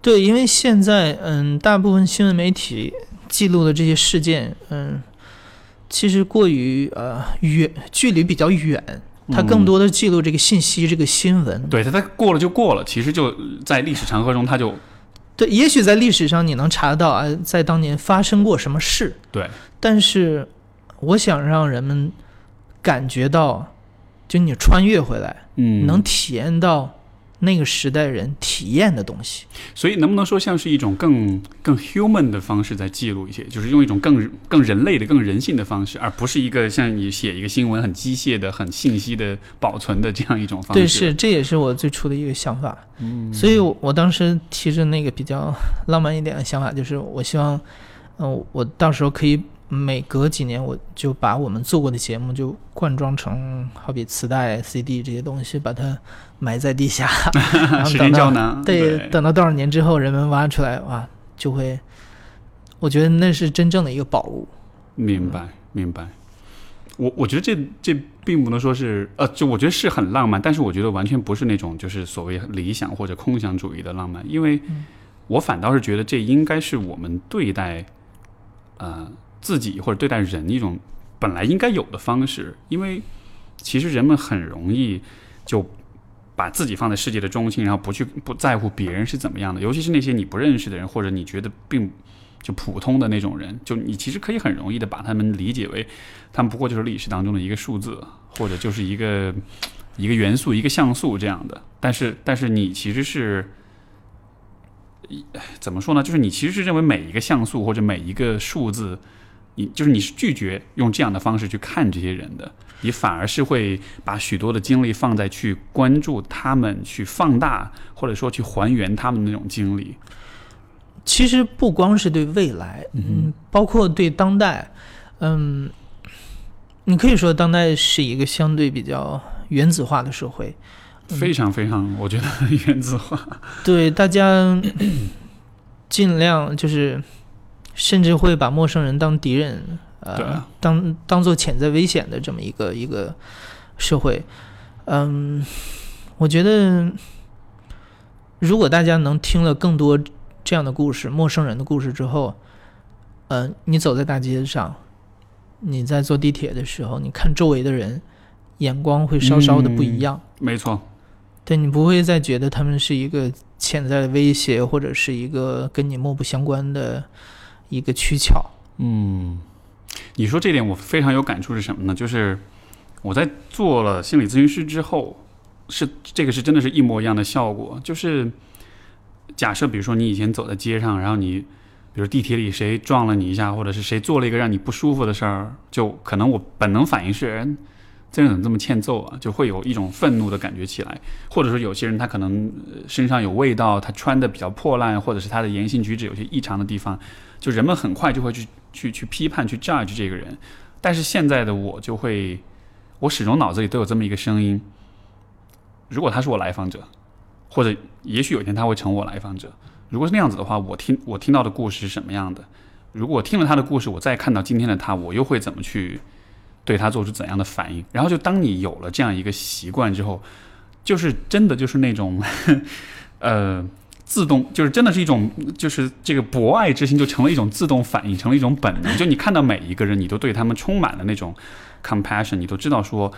对，因为现在嗯，大部分新闻媒体记录的这些事件，嗯，其实过于呃远，距离比较远，它更多的记录这个信息、这个新闻。对，它它过了就过了，其实就在历史长河中，它就对，也许在历史上你能查到啊，在当年发生过什么事，对，但是我想让人们感觉到，就你穿越回来，嗯。能体验到那个时代人体验的东西。所以能不能说像是一种更更 human 的方式在记录一些，就是用一种更更人类的、更人性的方式，而不是一个像你写一个新闻很机械的、很信息的保存的这样一种方式。对，是，这也是我最初的一个想法。嗯，所以我，我当时提着那个比较浪漫一点的想法，就是我希望，嗯、我到时候可以每隔几年，我就把我们做过的节目就灌装成好比磁带、CD 这些东西，把它埋在地下，[laughs] 然后时等到间胶囊。对，等到多少年之后，人们挖出来，哇，就会，我觉得那是真正的一个宝物。明白明白。我我觉得这这并不能说是呃，就我觉得是很浪漫，但是我觉得完全不是那种就是所谓理想或者空想主义的浪漫，因为我反倒是觉得这应该是我们对待呃自己或者对待人一种本来应该有的方式，因为其实人们很容易就把自己放在世界的中心，然后不去不在乎别人是怎么样的，尤其是那些你不认识的人或者你觉得并就普通的那种人，就你其实可以很容易的把他们理解为他们不过就是历史当中的一个数字，或者就是一个一个元素、一个像素这样的。但是，但是你其实是，怎么说呢？就是你其实是认为每一个像素或者每一个数字，你就是你是拒绝用这样的方式去看这些人的，你反而是会把许多的精力放在去关注他们、去放大或者说去还原他们的那种经历。其实不光是对未来，嗯，包括对当代，嗯，你可以说当代是一个相对比较原子化的社会，非常非常，我觉得原子化。对大家 [coughs] 尽量就是，甚至会把陌生人当敌人，呃当当做潜在危险的这么一个一个社会。嗯，我觉得如果大家能听了更多这样的故事，陌生人的故事之后，呃，你走在大街上，你在坐地铁的时候，你看周围的人，眼光会稍稍的不一样。没错，对你不会再觉得他们是一个潜在的威胁，或者是一个跟你漠不相关的一个取巧。嗯，你说这点我非常有感触是什么呢？就是我在做了心理咨询师之后，是这个是真的是一模一样的效果。就是假设比如说你以前走在街上，然后你比如地铁里谁撞了你一下，或者是谁做了一个让你不舒服的事儿，就可能我本能反应是。哎这人怎么这么欠揍啊？就会有一种愤怒的感觉起来，或者说有些人他可能身上有味道，他穿的比较破烂，或者是他的言行举止有些异常的地方，就人们很快就会去去去批判、去 judge 这个人。但是现在的我就会，我始终脑子里都有这么一个声音：如果他是我来访者，或者也许有一天他会成我来访者，如果是那样子的话，我听我听到的故事是什么样的？如果听了他的故事，我再看到今天的他，我又会怎么去对他做出怎样的反应？然后就当你有了这样一个习惯之后，就是真的就是那种，[laughs] 呃，自动就是真的是一种，就是这个博爱之心就成了一种自动反应，成了一种本能。[laughs] 就你看到每一个人，你都对他们充满了那种 compassion，你都知道说。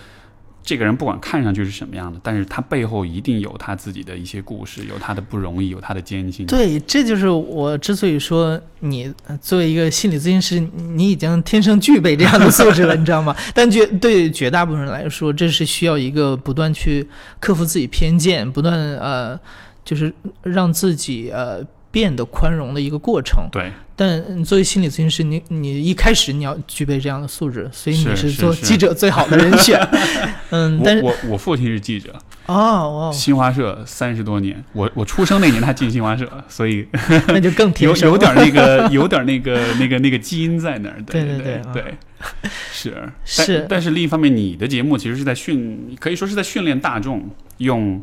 这个人不管看上去是什么样的，但是他背后一定有他自己的一些故事，有他的不容易，有他的艰辛。对，这就是我之所以说你呃作为一个心理咨询师，你已经天生具备这样的素质了，[laughs] 你知道吗？但绝对绝大部分人来说，这是需要一个不断去克服自己偏见，不断呃，就是让自己呃变得宽容的一个过程。对，但作为心理咨询师，你你一开始你要具备这样的素质，所以你是做记者最好的人选。[laughs] 嗯，但是我我我父亲是记者，哦哦，新华社三十多年，我我出生那年他进新华社，所以 [laughs] 那就更天有有点那个有点那个那个那个基因在那儿。对对对对啊是 [laughs] 是但但是另一方面，你的节目其实是在训，可以说是在训练大众用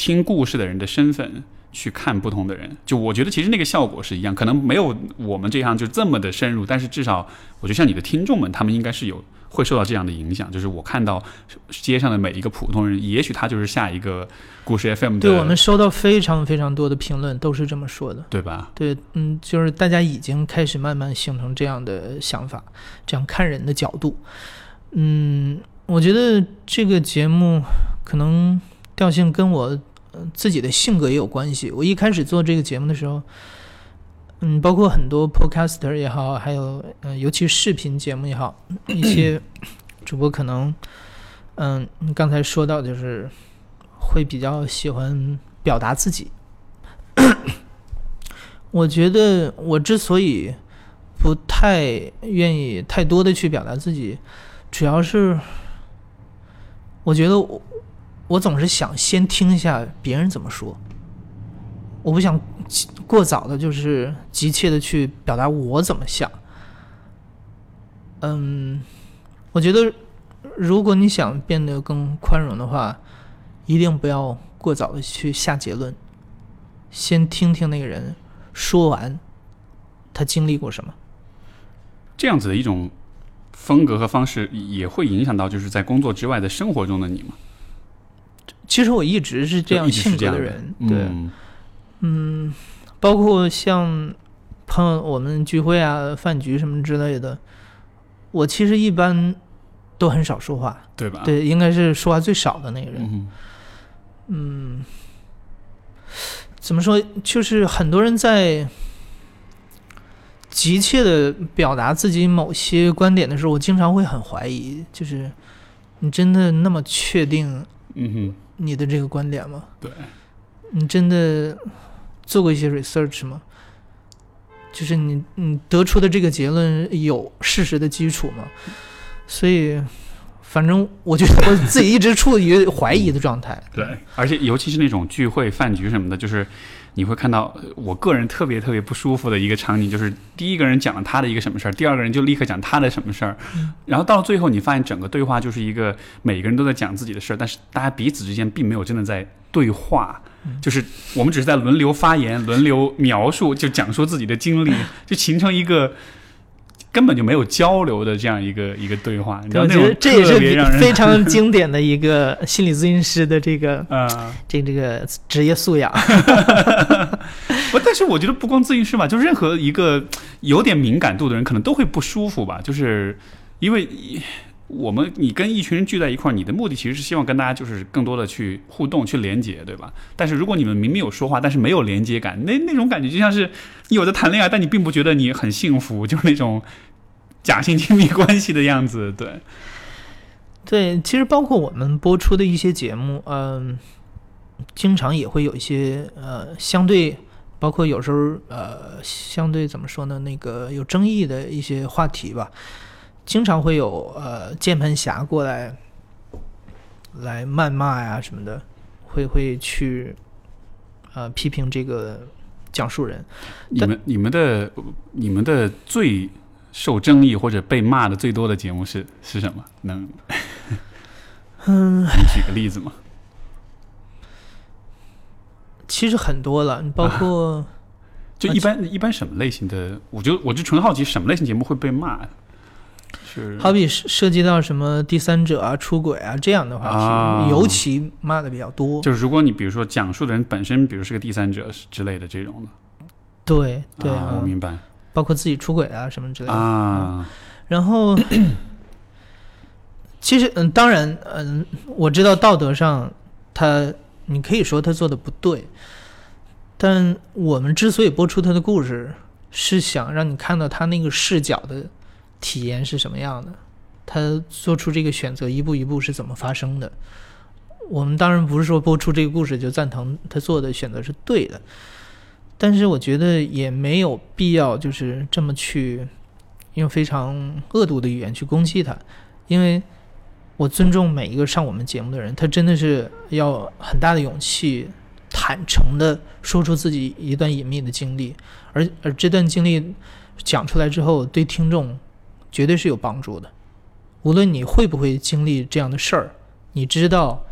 听故事的人的身份。去看不同的人，就我觉得其实那个效果是一样，可能没有我们这样就这么的深入，但是至少我觉得像你的听众们，他们应该是有会受到这样的影响，就是我看到街上的每一个普通人，也许他就是下一个故事 FM 的，对我们收到非常非常多的评论，都是这么说的。对吧？对，嗯，就是大家已经开始慢慢形成这样的想法，这样看人的角度。嗯，我觉得这个节目可能调性跟我呃自己的性格也有关系。我一开始做这个节目的时候，嗯，包括很多 podcaster 也好，还有呃，尤其视频节目也好，[coughs] 一些主播可能，嗯，刚才说到就是会比较喜欢表达自己。[coughs] 我觉得我之所以不太愿意太多的去表达自己，主要是我觉得我我总是想先听一下别人怎么说，我不想过早的就是急切的去表达我怎么想。嗯，我觉得如果你想变得更宽容的话，一定不要过早的去下结论，先听听那个人说完他经历过什么。这样子的一种风格和方式也会影响到就是在工作之外的生活中的你吗？其实我一直是这样性格的人，对，嗯嗯，包括像朋友我们聚会啊、饭局什么之类的，我其实一般都很少说话，对吧？，对，应该是说话最少的那个人。嗯嗯，怎么说？就是很多人在急切的表达自己某些观点的时候，我经常会很怀疑，就是你真的那么确定嗯哼，你的这个观点吗？对，你真的做过一些 research 吗？就是你你得出的这个结论有事实的基础吗？所以，反正我觉得我自己一直处于怀疑的状态。[laughs] 对，而且尤其是那种聚会、饭局什么的，就是你会看到，呃我个人特别特别不舒服的一个场景，就是第一个人讲了他的一个什么事儿，第二个人就立刻讲他的什么事儿，然后到了最后，你发现整个对话就是一个每个人都在讲自己的事儿，但是大家彼此之间并没有真的在对话。就是我们只是在轮流发言、轮流描述，就讲述自己的经历，就形成一个根本就没有交流的这样一个一个对话。你知道我觉得那种这也是非常经典的一个 [laughs] 心理咨询师的这个啊，这这个职业素养。[laughs] 不，但是我觉得不光咨询师吧，就任何一个有点敏感度的人，可能都会不舒服吧。就是因为我们你跟一群人聚在一块儿，你的目的其实是希望跟大家就是更多的去互动、去连接，对吧？但是如果你们明明有说话，但是没有连接感，那那种感觉就像是你有在谈恋爱，但你并不觉得你很幸福，就是那种假性亲密关系的样子。对，对，其实包括我们播出的一些节目，嗯、经常也会有一些呃相对，包括有时候呃相对怎么说呢，那个有争议的一些话题吧，经常会有呃键盘侠过来来谩骂呀什么的，会会去呃批评这个讲述人。你们你们的你们的最受争议或者被骂的最多的节目是是什么？能 [laughs] 嗯，你举个例子吗？其实很多了，包括。就一般一般什么类型的？我就我就纯好奇，什么类型节目会被骂？是。好比涉涉及到什么第三者啊、出轨啊这样的话题，啊尤其骂的比较多。就是如果你比如说讲述的人本身，比如是个第三者之类的这种的，对对、啊，我嗯明白。包括自己出轨啊什么之类的。啊，然后，[clears throat] 其实嗯，当然嗯，我知道道德上他，你可以说他做的不对，但我们之所以播出他的故事，是想让你看到他那个视角的体验是什么样的，他做出这个选择一步一步是怎么发生的。我们当然不是说播出这个故事就赞同他做的选择是对的，但是我觉得也没有必要就是这么去用非常恶毒的语言去攻击他，因为我尊重每一个上我们节目的人，他真的是要很大的勇气，坦诚的说出自己一段隐秘的经历，而而这段经历讲出来之后，对听众绝对是有帮助的。无论你会不会经历这样的事儿，你知道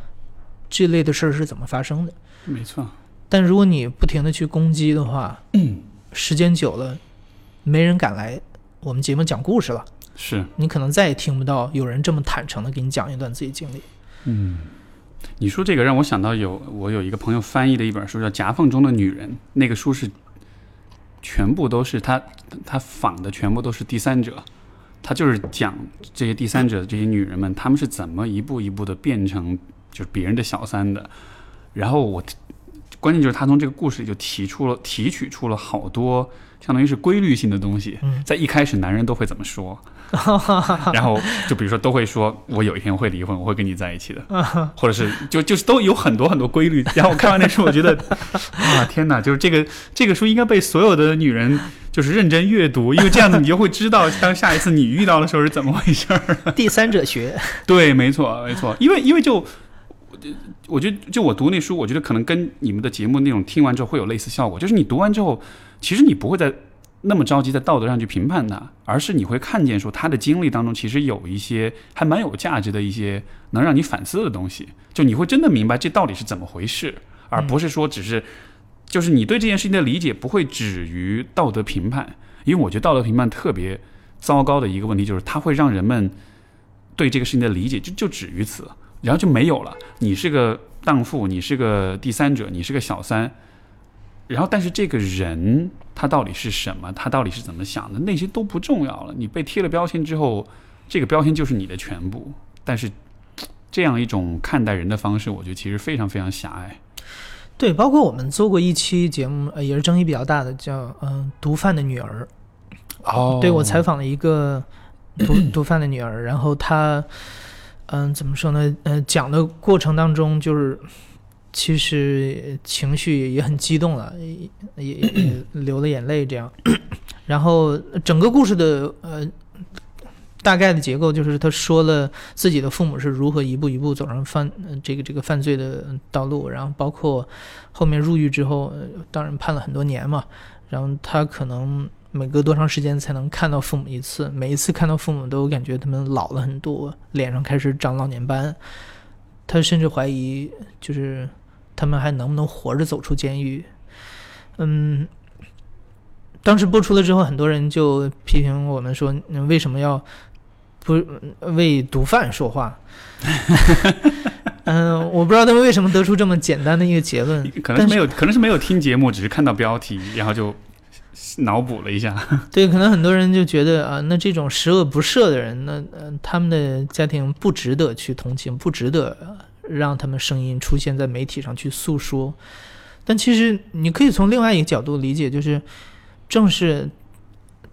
这类的事儿是怎么发生的。没错，但如果你不停的去攻击的话，[clears throat] 时间久了，没人敢来我们节目讲故事了。是，你可能再也听不到有人这么坦诚的给你讲一段自己经历。嗯。你说这个让我想到有我有一个朋友翻译的一本书叫《夹缝中的女人》，那个书是全部都是他他仿的全部都是第三者，他就是讲这些第三者的这些女人们，她们是怎么一步一步的变成就是别人的小三的。然后我关键就是他从这个故事里就提出了提取出了好多相当于是规律性的东西，嗯在一开始男人都会怎么说，[laughs] 然后就比如说都会说我有一天会离婚，我会跟你在一起的，或者是就就是都有很多很多规律。然后我看完那书，我觉得啊天哪，就是这个这个书应该被所有的女人就是认真阅读，因为这样子你就会知道当下一次你遇到的时候是怎么回事儿。第三者学，[laughs] 对，没错，没错，因为因为就。我觉得，就我读那书，我觉得可能跟你们的节目内容听完之后会有类似效果。就是你读完之后，其实你不会再那么着急在道德上去评判他，而是你会看见说他的经历当中其实有一些还蛮有价值的一些能让你反思的东西。就你会真的明白这到底是怎么回事，而不是说只是就是你对这件事情的理解不会止于道德评判，因为我觉得道德评判特别糟糕的一个问题，就是它会让人们对这个事情的理解就就止于此，然后就没有了。你是个荡妇，你是个第三者，你是个小三，然后但是这个人他到底是什么，他到底是怎么想的，那些都不重要了。你被贴了标签之后，这个标签就是你的全部。但是这样一种看待人的方式，我觉得其实非常非常狭隘。对，包括我们做过一期节目，呃，也是争议比较大的，叫嗯，毒贩的女儿。哦对我采访了一个毒毒贩的女儿，然后她，嗯，怎么说呢？呃，讲的过程当中，就是其实情绪也很激动了，也也也 [clears throat] 流了眼泪，这样。然后整个故事的呃大概的结构就是，他说了自己的父母是如何一步一步走上犯呃这个这个犯罪的道路，然后包括后面入狱之后，呃当然判了很多年嘛，然后他可能。每隔多长时间才能看到父母一次？每一次看到父母，都感觉他们老了很多，脸上开始长老年斑。他甚至怀疑，就是他们还能不能活着走出监狱。嗯，当时播出了之后，很多人就批评我们说，你为什么要不为毒贩说话？[laughs] 嗯，我不知道他们为什么得出这么简单的一个结论。可能是没有，可能是没有听节目，只是看到标题，然后就脑补了一下。[laughs] 对，可能很多人就觉得啊，那这种十恶不赦的人，那呃，他们的家庭不值得去同情，不值得让他们声音出现在媒体上去诉说。但其实你可以从另外一个角度理解，就是正是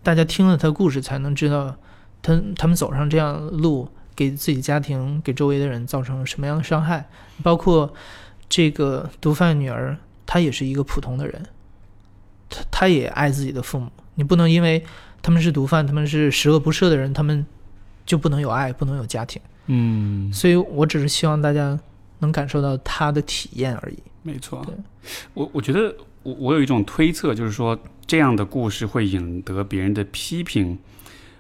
大家听了他故事，才能知道他他们走上这样的路，给自己家庭、给周围的人造成什么样的伤害。包括这个毒贩女儿，她也是一个普通的人。她她也爱自己的父母，你不能因为他们是毒贩，他们是十恶不赦的人，他们就不能有爱，不能有家庭。嗯，所以我只是希望大家能感受到他的体验而已。没错对。我我觉得我我有一种推测，就是说这样的故事会引得别人的批评。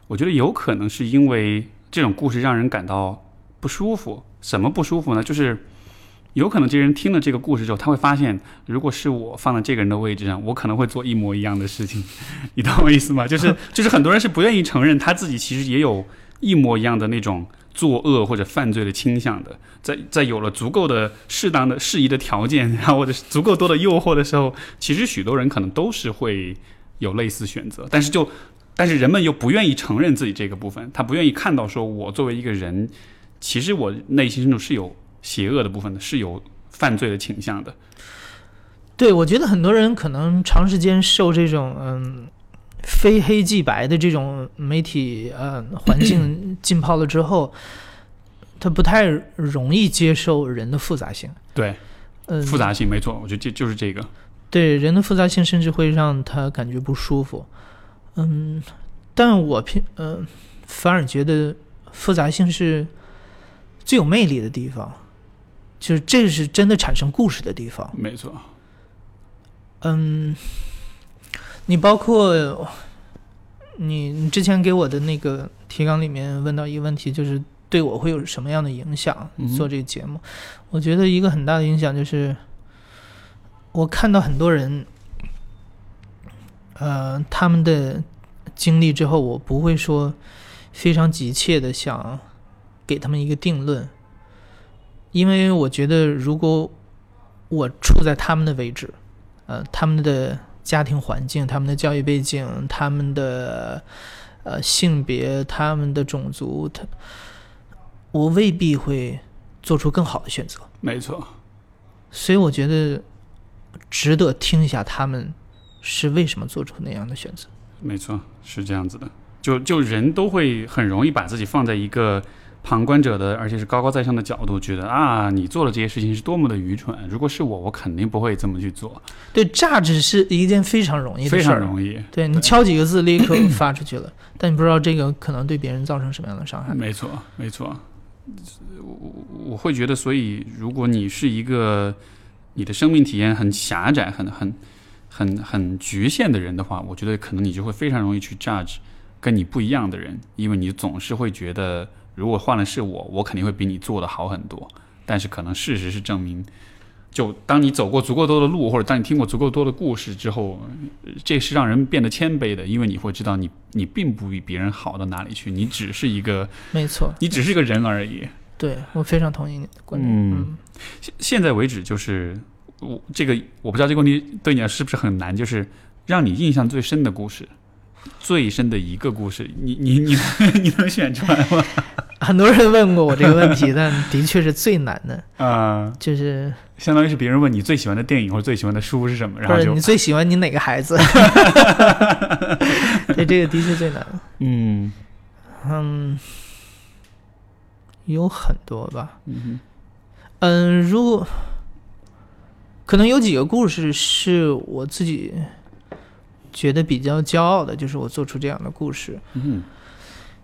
我觉得有可能是因为这种故事让人感到不舒服。什么不舒服呢？就是有可能这人听了这个故事之后，他会发现，如果是我放在这个人的位置上，我可能会做一模一样的事情。[laughs] 你懂我意思吗？就是就是很多人是不愿意承认他自己其实也有一模一样的那种作恶或者犯罪的倾向的。在在有了足够的适当的适宜的条件，[laughs] 然后或者是足够多的诱惑的时候，其实许多人可能都是会有类似选择，但是就但是人们又不愿意承认自己这个部分，他不愿意看到说我作为一个人，其实我内心深处是有邪恶的部分的，是有犯罪的倾向的。对，我觉得很多人可能长时间受这种嗯非黑即白的这种媒体呃环境 [clears throat] 浸泡了之后，他不太容易接受人的复杂性。对，嗯，复杂性没错，我觉得这就是这个。对人的复杂性，甚至会让他感觉不舒服。嗯，但我偏嗯、反而觉得复杂性是最有魅力的地方，就是这是真的产生故事的地方。没错，嗯，你包括你你之前给我的那个提纲里面问到一个问题，就是对我会有什么样的影响？嗯做这个节目，我觉得一个很大的影响就是，我看到很多人，呃，他们的经历之后，我不会说非常急切的想给他们一个定论，因为我觉得如果我处在他们的位置，呃，他们的家庭环境、他们的教育背景、他们的呃性别、他们的种族，他我未必会做出更好的选择。没错，所以我觉得值得听一下他们是为什么做出那样的选择。没错，是这样子的。就就人都会很容易把自己放在一个旁观者的，而且是高高在上的角度，觉得啊，你做的这些事情是多么的愚蠢。如果是我，我肯定不会这么去做，对，榨汁是一件非常容易的非事非。常容易。对你敲几个字，立刻发出去了，[laughs] 但你不知道这个可能对别人造成什么样的伤害。没错，没错。我我会觉得，所以如果你是一个你的生命体验很狭窄、很很很很局限的人的话，我觉得可能你就会非常容易去 judge 跟你不一样的人，因为你总是会觉得，如果换了是我，我肯定会比你做的好很多。但是可能事实是证明，就当你走过足够多的路，或者当你听过足够多的故事之后，呃这是让人变得谦卑的，因为你会知道你你并不比别人好到哪里去，你只是一个没错，你只是一个人而已。对我非常同意你的观点。嗯现现在为止，就是我这个我不知道这个问题对你来说是不是很难，就是让你印象最深的故事，最深的一个故事，你你你 [laughs] 你能选出来吗？很多人问过我这个问题，但的确是最难的，啊、就是相当于是别人问你最喜欢的电影或者最喜欢的书是什么，然后就你最喜欢你哪个孩子？[laughs] 对，这个的确最难。嗯嗯，有很多吧。嗯嗯，如果可能有几个故事是我自己觉得比较骄傲的，就是我做出这样的故事。嗯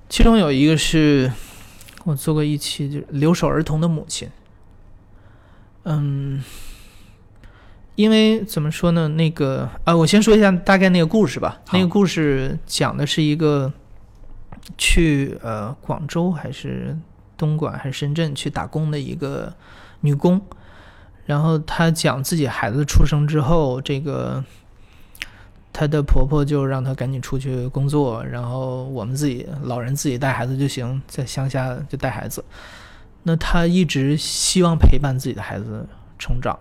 其中有一个是我做过一期，就是留守儿童的母亲。嗯，因为怎么说呢？那个啊，我先说一下大概那个故事吧。那个故事讲的是一个去呃广州还是东莞还是深圳去打工的一个女工，然后她讲自己孩子出生之后，这个她的婆婆就让她赶紧出去工作，然后我们自己老人自己带孩子就行，在乡下就带孩子。那她一直希望陪伴自己的孩子成长，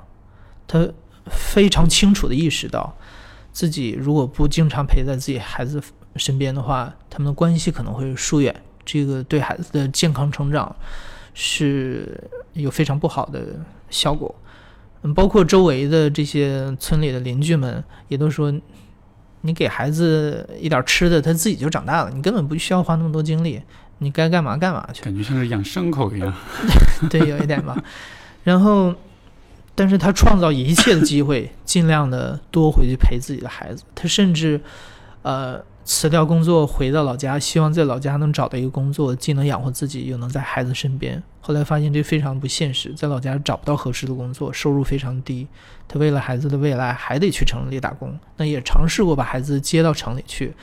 她非常清楚的意识到，自己如果不经常陪在自己孩子身边的话，他们的关系可能会疏远，这个对孩子的健康成长是有非常不好的效果。嗯，包括周围的这些村里的邻居们也都说，你给孩子一点吃的，他自己就长大了，你根本不需要花那么多精力，你该干嘛干嘛去。感觉像是养牲口一样。[laughs] 对，有一点吧。然后，但是他创造一切的机会，尽量的多回去陪自己的孩子。他甚至，呃，辞掉工作回到老家，希望在老家能找到一个工作，既能养活自己，又能在孩子身边。后来发现这非常不现实，在老家找不到合适的工作，收入非常低。他为了孩子的未来，还得去城里打工。那也尝试过把孩子接到城里去，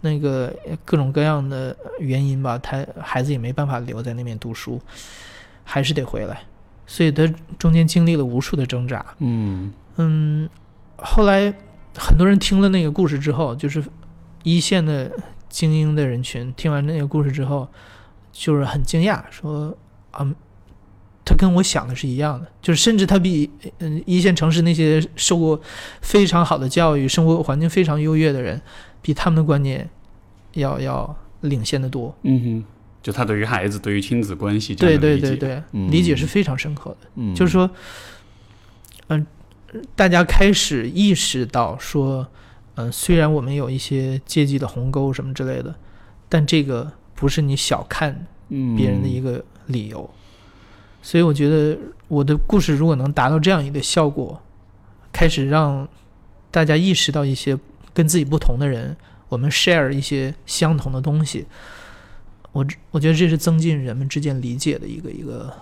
那个各种各样的原因吧，他孩子也没办法留在那边读书。还是得回来，所以他中间经历了无数的挣扎。嗯嗯，后来很多人听了那个故事之后，就是一线的精英的人群，听完那个故事之后，就是很惊讶，说啊，他跟我想的是一样的，就是甚至他比嗯一线城市那些受过非常好的教育、生活环境非常优越的人，比他们的观念要要领先的多。嗯哼，就他对于孩子、对于亲子关系这对样的理解，对对对，嗯理解是非常深刻的。嗯，就是说，嗯、大家开始意识到说，嗯、虽然我们有一些阶级的鸿沟什么之类的，但这个不是你小看别人的一个，理由。所以我觉得我的故事如果能达到这样一个效果，开始让大家意识到一些跟自己不同的人，我们 share 一些相同的东西，我我觉得这是增进人们之间理解的一个一个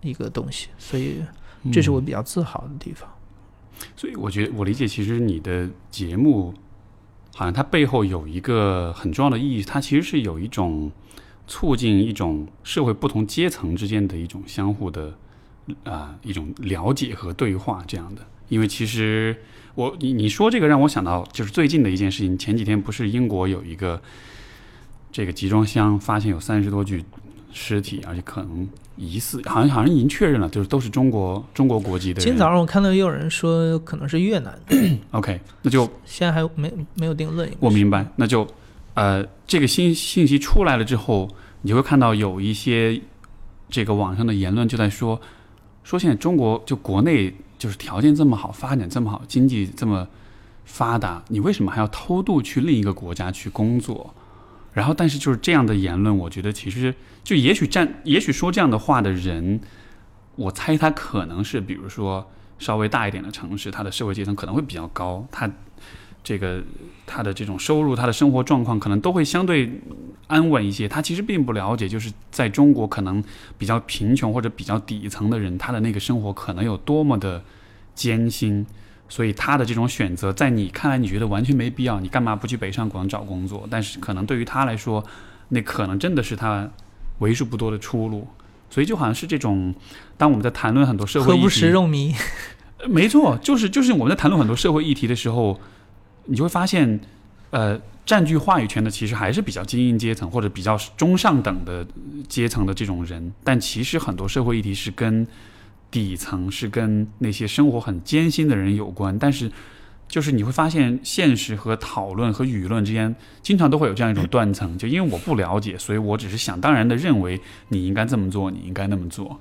一个东西，所以这是我嗯比较自豪的地方。所以我觉得我理解，其实你的节目好像它背后有一个很重要的意义，它其实是有一种促进一种社会不同阶层之间的一种相互的啊、一种了解和对话这样的。因为其实我你你说这个让我想到就是最近的一件事情，前几天不是英国有一个这个集装箱发现有三十多具尸体，而且可能疑似好像好像已经确认了，就是都是中国中国国籍的人。今天早上我看到也有人说可能是越南的，[coughs] OK，那就现在还没没有定论。我明白，那就呃，这个信信息出来了之后，你就会看到有一些这个网上的言论就在说，说现在中国就国内就是条件这么好，发展这么好，经济这么发达，你为什么还要偷渡去另一个国家去工作？然后，但是就是这样的言论，我觉得其实就也许站，也许说这样的话的人，我猜他可能是比如说稍微大一点的城市，他的社会阶层可能会比较高，他这个他的这种收入、他的生活状况可能都会相对安稳一些。他其实并不了解，就是在中国可能比较贫穷或者比较底层的人，他的那个生活可能有多么的艰辛。所以他的这种选择，在你看来，你觉得完全没必要，你干嘛不去北上广找工作？但是可能对于他来说，那可能真的是他为数不多的出路。所以就好像是这种，当我们在谈论很多社会何不议题，食肉糜？呃没错，就是就是我们在谈论很多社会议题的时候，你就会发现，呃，占据话语权的其实还是比较精英阶层或者比较中上等的阶层的这种人，但其实很多社会议题是跟底层是跟那些生活很艰辛的人有关，但是。就是你会发现，现实和讨论和舆论之间，经常都会有这样一种断层。就因为我不了解，所以我只是想当然的认为你应该这么做，你应该那么做。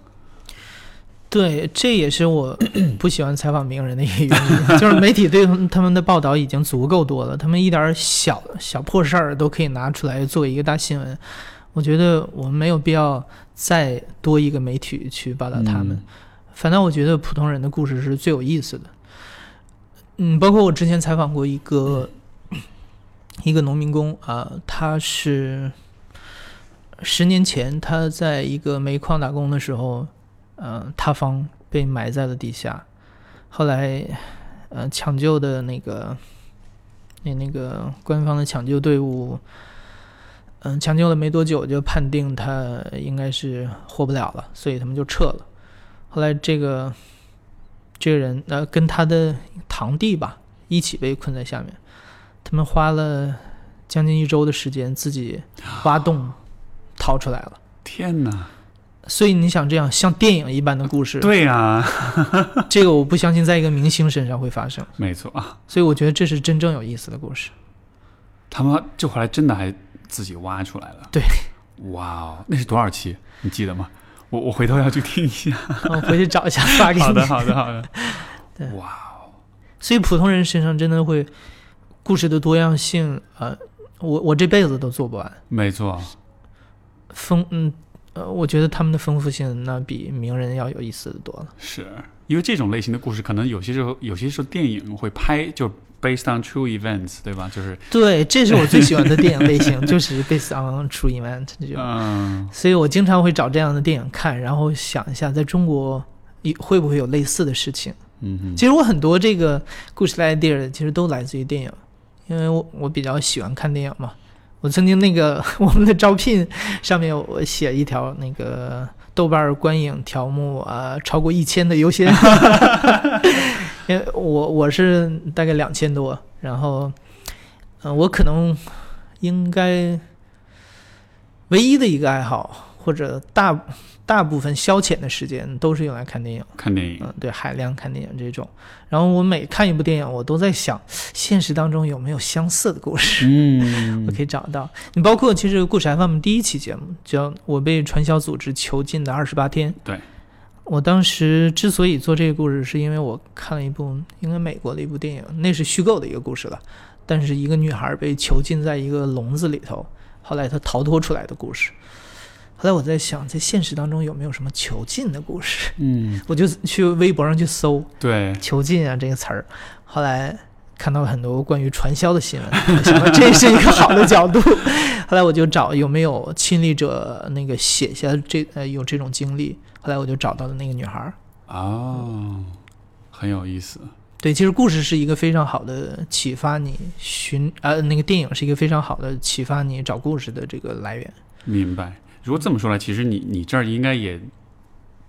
对，这也是我不喜欢采访名人的一个原因，就是媒体对他们的报道已经足够多了，他们一点小小破事儿都可以拿出来做一个大新闻。我觉得我们没有必要再多一个媒体去报道他们。嗯反倒我觉得普通人的故事是最有意思的。嗯，包括我之前采访过一个、一个农民工啊、他是十年前他在一个煤矿打工的时候，呃，塌方被埋在了地下，后来呃抢救的那个那那个官方的抢救队伍。嗯，抢救了没多久，就判定他应该是活不了了，所以他们就撤了。后来这个这个人呃跟他的堂弟吧一起被困在下面，他们花了将近一周的时间自己挖洞逃出来了。天哪！所以你想这样像电影一般的故事，对呀、这个我不相信在一个明星身上会发生，没错啊，所以我觉得这是真正有意思的故事。他们这后来真的还自己挖出来了。对，哇哦，那是多少期？你记得吗？我我回头要去听一下。我 [laughs] 回去找一下发给你。好的，好的，好的。对哇哦，所以普通人身上真的会故事的多样性，呃，我我这辈子都做不完。没错，丰嗯呃，我觉得他们的丰富性那比名人要有意思的多了。是因为这种类型的故事，可能有些时候有些时候电影会拍，就 based on true events，对吧？就是对，这是我最喜欢的电影类型，[laughs] 就是 based on true event 这种。嗯，所以我经常会找这样的电影看，然后想一下，在中国有会不会有类似的事情。嗯哼，其实我很多这个故事的 idea 其实都来自于电影，因为我我比较喜欢看电影嘛。我曾经那个 [laughs] 我们的招聘上面我写一条那个豆瓣观影条目啊、超过一千的优先，[laughs] 因为我我是大概两千多，然后嗯、呃我可能应该唯一的一个爱好或者大大部分消遣的时间都是用来看电影。看电影，嗯，对，海量看电影这种。然后我每看一部电影，我都在想，现实当中有没有相似的故事，嗯 [laughs] 我可以找到。你包括其实故事 FM 第一期节目叫《我被传销组织囚禁的二十八天》。对，我当时之所以做这个故事，是因为我看了一部应该美国的一部电影，那是虚构的一个故事了，但是一个女孩被囚禁在一个笼子里头，后来她逃脱出来的故事。后来我在想，在现实当中有没有什么囚禁的故事？[laughs] 嗯，我就去微博上去搜，对，囚禁啊这个词儿，后来看到了很多关于传销的新闻，我想到这是一个好的角度。[laughs] 后来我就找有没有亲历者那个写下这呃有这种经历，后来我就找到了那个女孩儿。哦，很有意思。对，其实故事是一个非常好的启发你寻呃那个电影是一个非常好的启发你找故事的这个来源。明白。如果这么说来，其实你你这儿应该也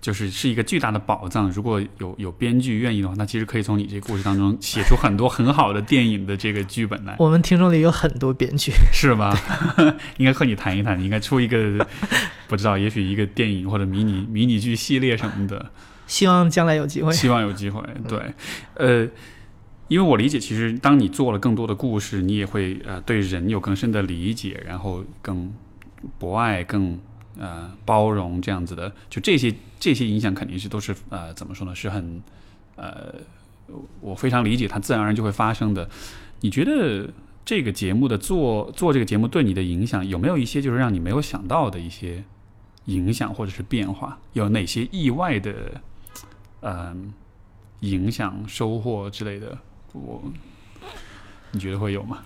就是是一个巨大的宝藏。如果有有编剧愿意的话，那其实可以从你这个故事当中写出很多很好的电影的这个剧本来，我们听众里有很多编剧，是吧？应该和你谈一谈，你应该出一个 [laughs] 不知道，也许一个电影或者迷你迷你剧系列什么的。希望将来有机会。希望有机会。对，呃，因为我理解，其实当你做了更多的故事，你也会呃对人有更深的理解，然后更博爱、更呃包容这样子的，就这些这些影响肯定是都是呃怎么说呢？是很呃，我非常理解它自然而然就会发生的。你觉得？这个节目的做做这个节目对你的影响有没有一些就是让你没有想到的一些影响或者是变化？有哪些意外的嗯，影响、收获之类的，我你觉得会有吗？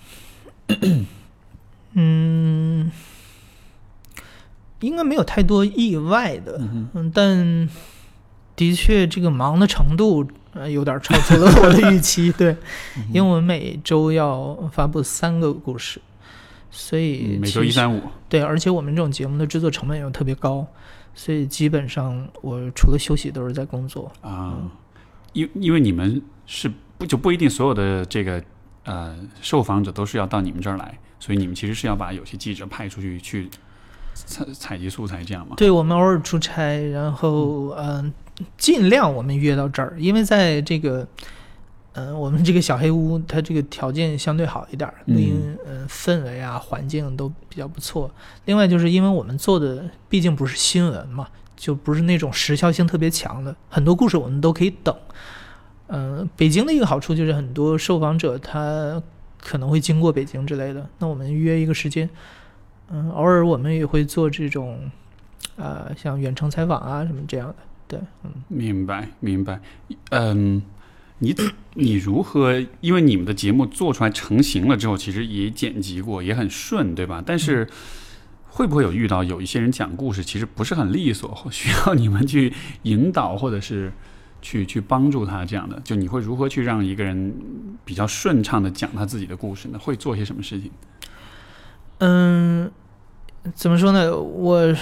嗯，应该没有太多意外的，嗯嗯，但的确这个忙的程度呃有点超出了我的预期。对，因为我们每周要发布三个故事，所以嗯每周一三五，对，而且我们这种节目的制作成本又特别高，所以基本上我除了休息都是在工作。啊，因因为你们是不就不一定所有的这个呃受访者都是要到你们这儿来，所以你们其实是要把有些记者派出去去采采集素材，这样吗？对我们偶尔出差，然后嗯、尽量我们约到这儿，因为在这个嗯、我们这个小黑屋，它这个条件相对好一点儿，录音嗯、氛围啊环境都比较不错。另外就是因为我们做的毕竟不是新闻嘛，就不是那种时效性特别强的，很多故事我们都可以等。嗯、北京的一个好处就是很多受访者他可能会经过北京之类的，那我们约一个时间，嗯，偶尔我们也会做这种，呃，像远程采访啊什么这样的，对，嗯，明白，明白。嗯，你你如何？因为你们的节目做出来成型了之后，其实也剪辑过，也很顺，对吧？但是会不会有遇到有一些人讲故事其实不是很利索，或需要你们去引导，或者是去去帮助他这样的？就你会如何去让一个人比较顺畅的讲他自己的故事呢？会做些什么事情？嗯，怎么说呢？我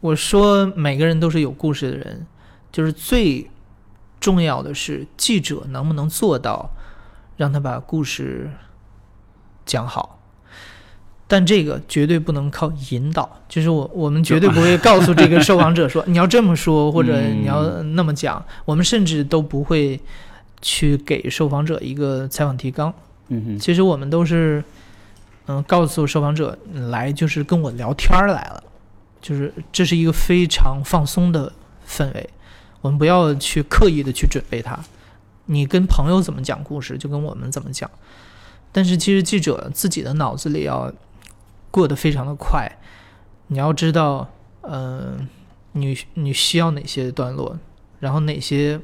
我说每个人都是有故事的人，就是最重要的是记者能不能做到让他把故事讲好。但这个绝对不能靠引导，就是我我们绝对不会告诉这个受访者说 [laughs] 你要这么说，或者你要那么讲，我们甚至都不会去给受访者一个采访提纲。嗯哼，其实我们都是，嗯，告诉受访者来就是跟我聊天儿来了，就是这是一个非常放松的氛围，我们不要去刻意的去准备它。你跟朋友怎么讲故事，就跟我们怎么讲。但是其实记者自己的脑子里要过得非常的快，你要知道，呃，你你需要哪些段落，然后哪些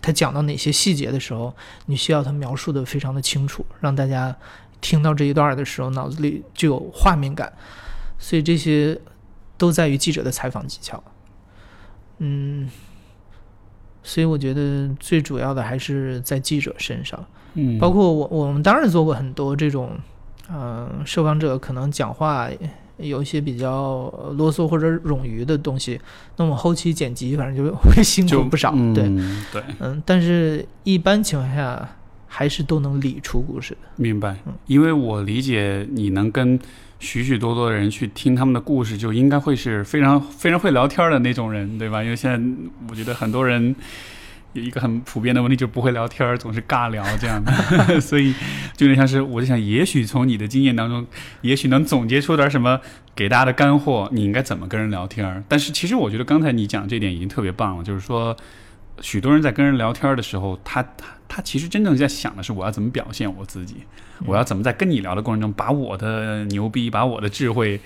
他讲到哪些细节的时候，你需要他描述的非常的清楚，让大家听到这一段的时候脑子里就有画面感。所以这些都在于记者的采访技巧。嗯，所以我觉得最主要的还是在记者身上。嗯，包括我，我们当然做过很多这种，呃，受访者可能讲话有一些比较呃啰嗦或者冗余的东西，那我后期剪辑反正就会辛苦不少，嗯、对，对，嗯，但是一般情况下还是都能理出故事的。明白嗯，因为我理解你能跟许许多多的人去听他们的故事，就应该会是非常非常会聊天的那种人，对吧？因为现在我觉得很多人有一个很普遍的问题，就是不会聊天，总是尬聊这样的，[laughs] 所以就有点像是我就想，也许从你的经验当中，也许能总结出点什么给大家的干货，你应该怎么跟人聊天。但是其实我觉得刚才你讲这点已经特别棒了，就是说。许多人在跟人聊天的时候，他他他其实真正在想的是我要怎么表现我自己，我要怎么在跟你聊的过程中把我的牛逼、把我的智慧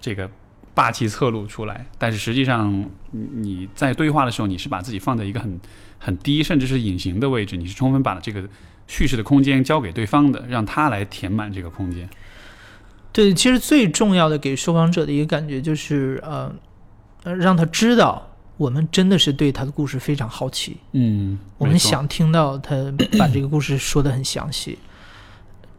这个霸气侧露出来。但是实际上，你在对话的时候，你是把自己放在一个很很低，甚至是隐形的位置，你是充分把这个叙事的空间交给对方的，让他来填满这个空间。对，其实最重要的给受访者的一个感觉就是，呃让他知道我们真的是对他的故事非常好奇，嗯，我们想听到他把这个故事说的很详细。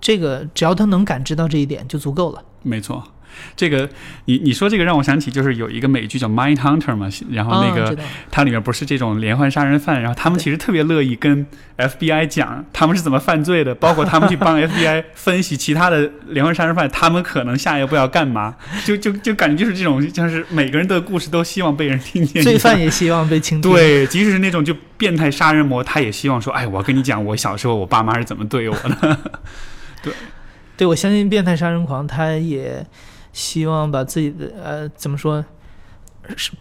这个只要他能感知到这一点就足够了。没错。[laughs] 这个你你说这个让我想起，就是有一个美剧叫《Mind Hunter》嘛，然后那个、它里面不是这种连环杀人犯，然后他们其实特别乐意跟 FBI 讲他们是怎么犯罪的，包括他们去帮 [laughs] FBI 分析其他的连环杀人犯，他们可能下一步要干嘛，就就就感觉就是这种，像是每个人的故事都希望被人听见。罪犯也希望被倾听。，对，即使是那种就变态杀人魔，他也希望说，哎，我跟你讲，我小时候我爸妈是怎么对我的。[laughs] 对对我相信变态杀人狂他也希望把自己的呃怎么说，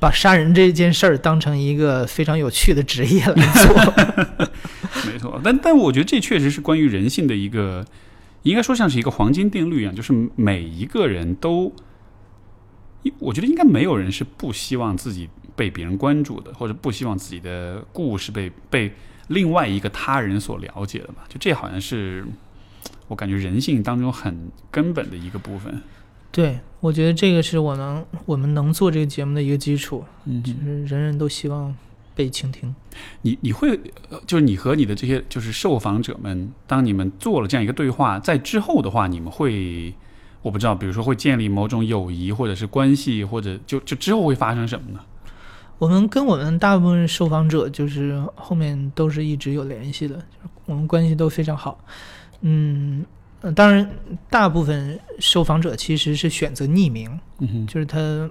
把杀人这件事儿当成一个非常有趣的职业来做。[laughs] 没错，但但我觉得这确实是关于人性的一个，应该说像是一个黄金定律一样，就是每一个人都，我觉得应该没有人是不希望自己被别人关注的，或者不希望自己的故事被被另外一个他人所了解的吧？就这好像是我感觉人性当中很根本的一个部分。对，我觉得这个是我能我们能做这个节目的一个基础，嗯就是人人都希望被倾听。你你会呃就是你和你的这些就是受访者们，当你们做了这样一个对话，在之后的话，你们会我不知道，比如说会建立某种友谊或者是关系，或者就就之后会发生什么呢？我们跟我们大部分受访者就是后面都是一直有联系的，就是我们关系都非常好。嗯，呃当然，大部分受访者其实是选择匿名，嗯，就是他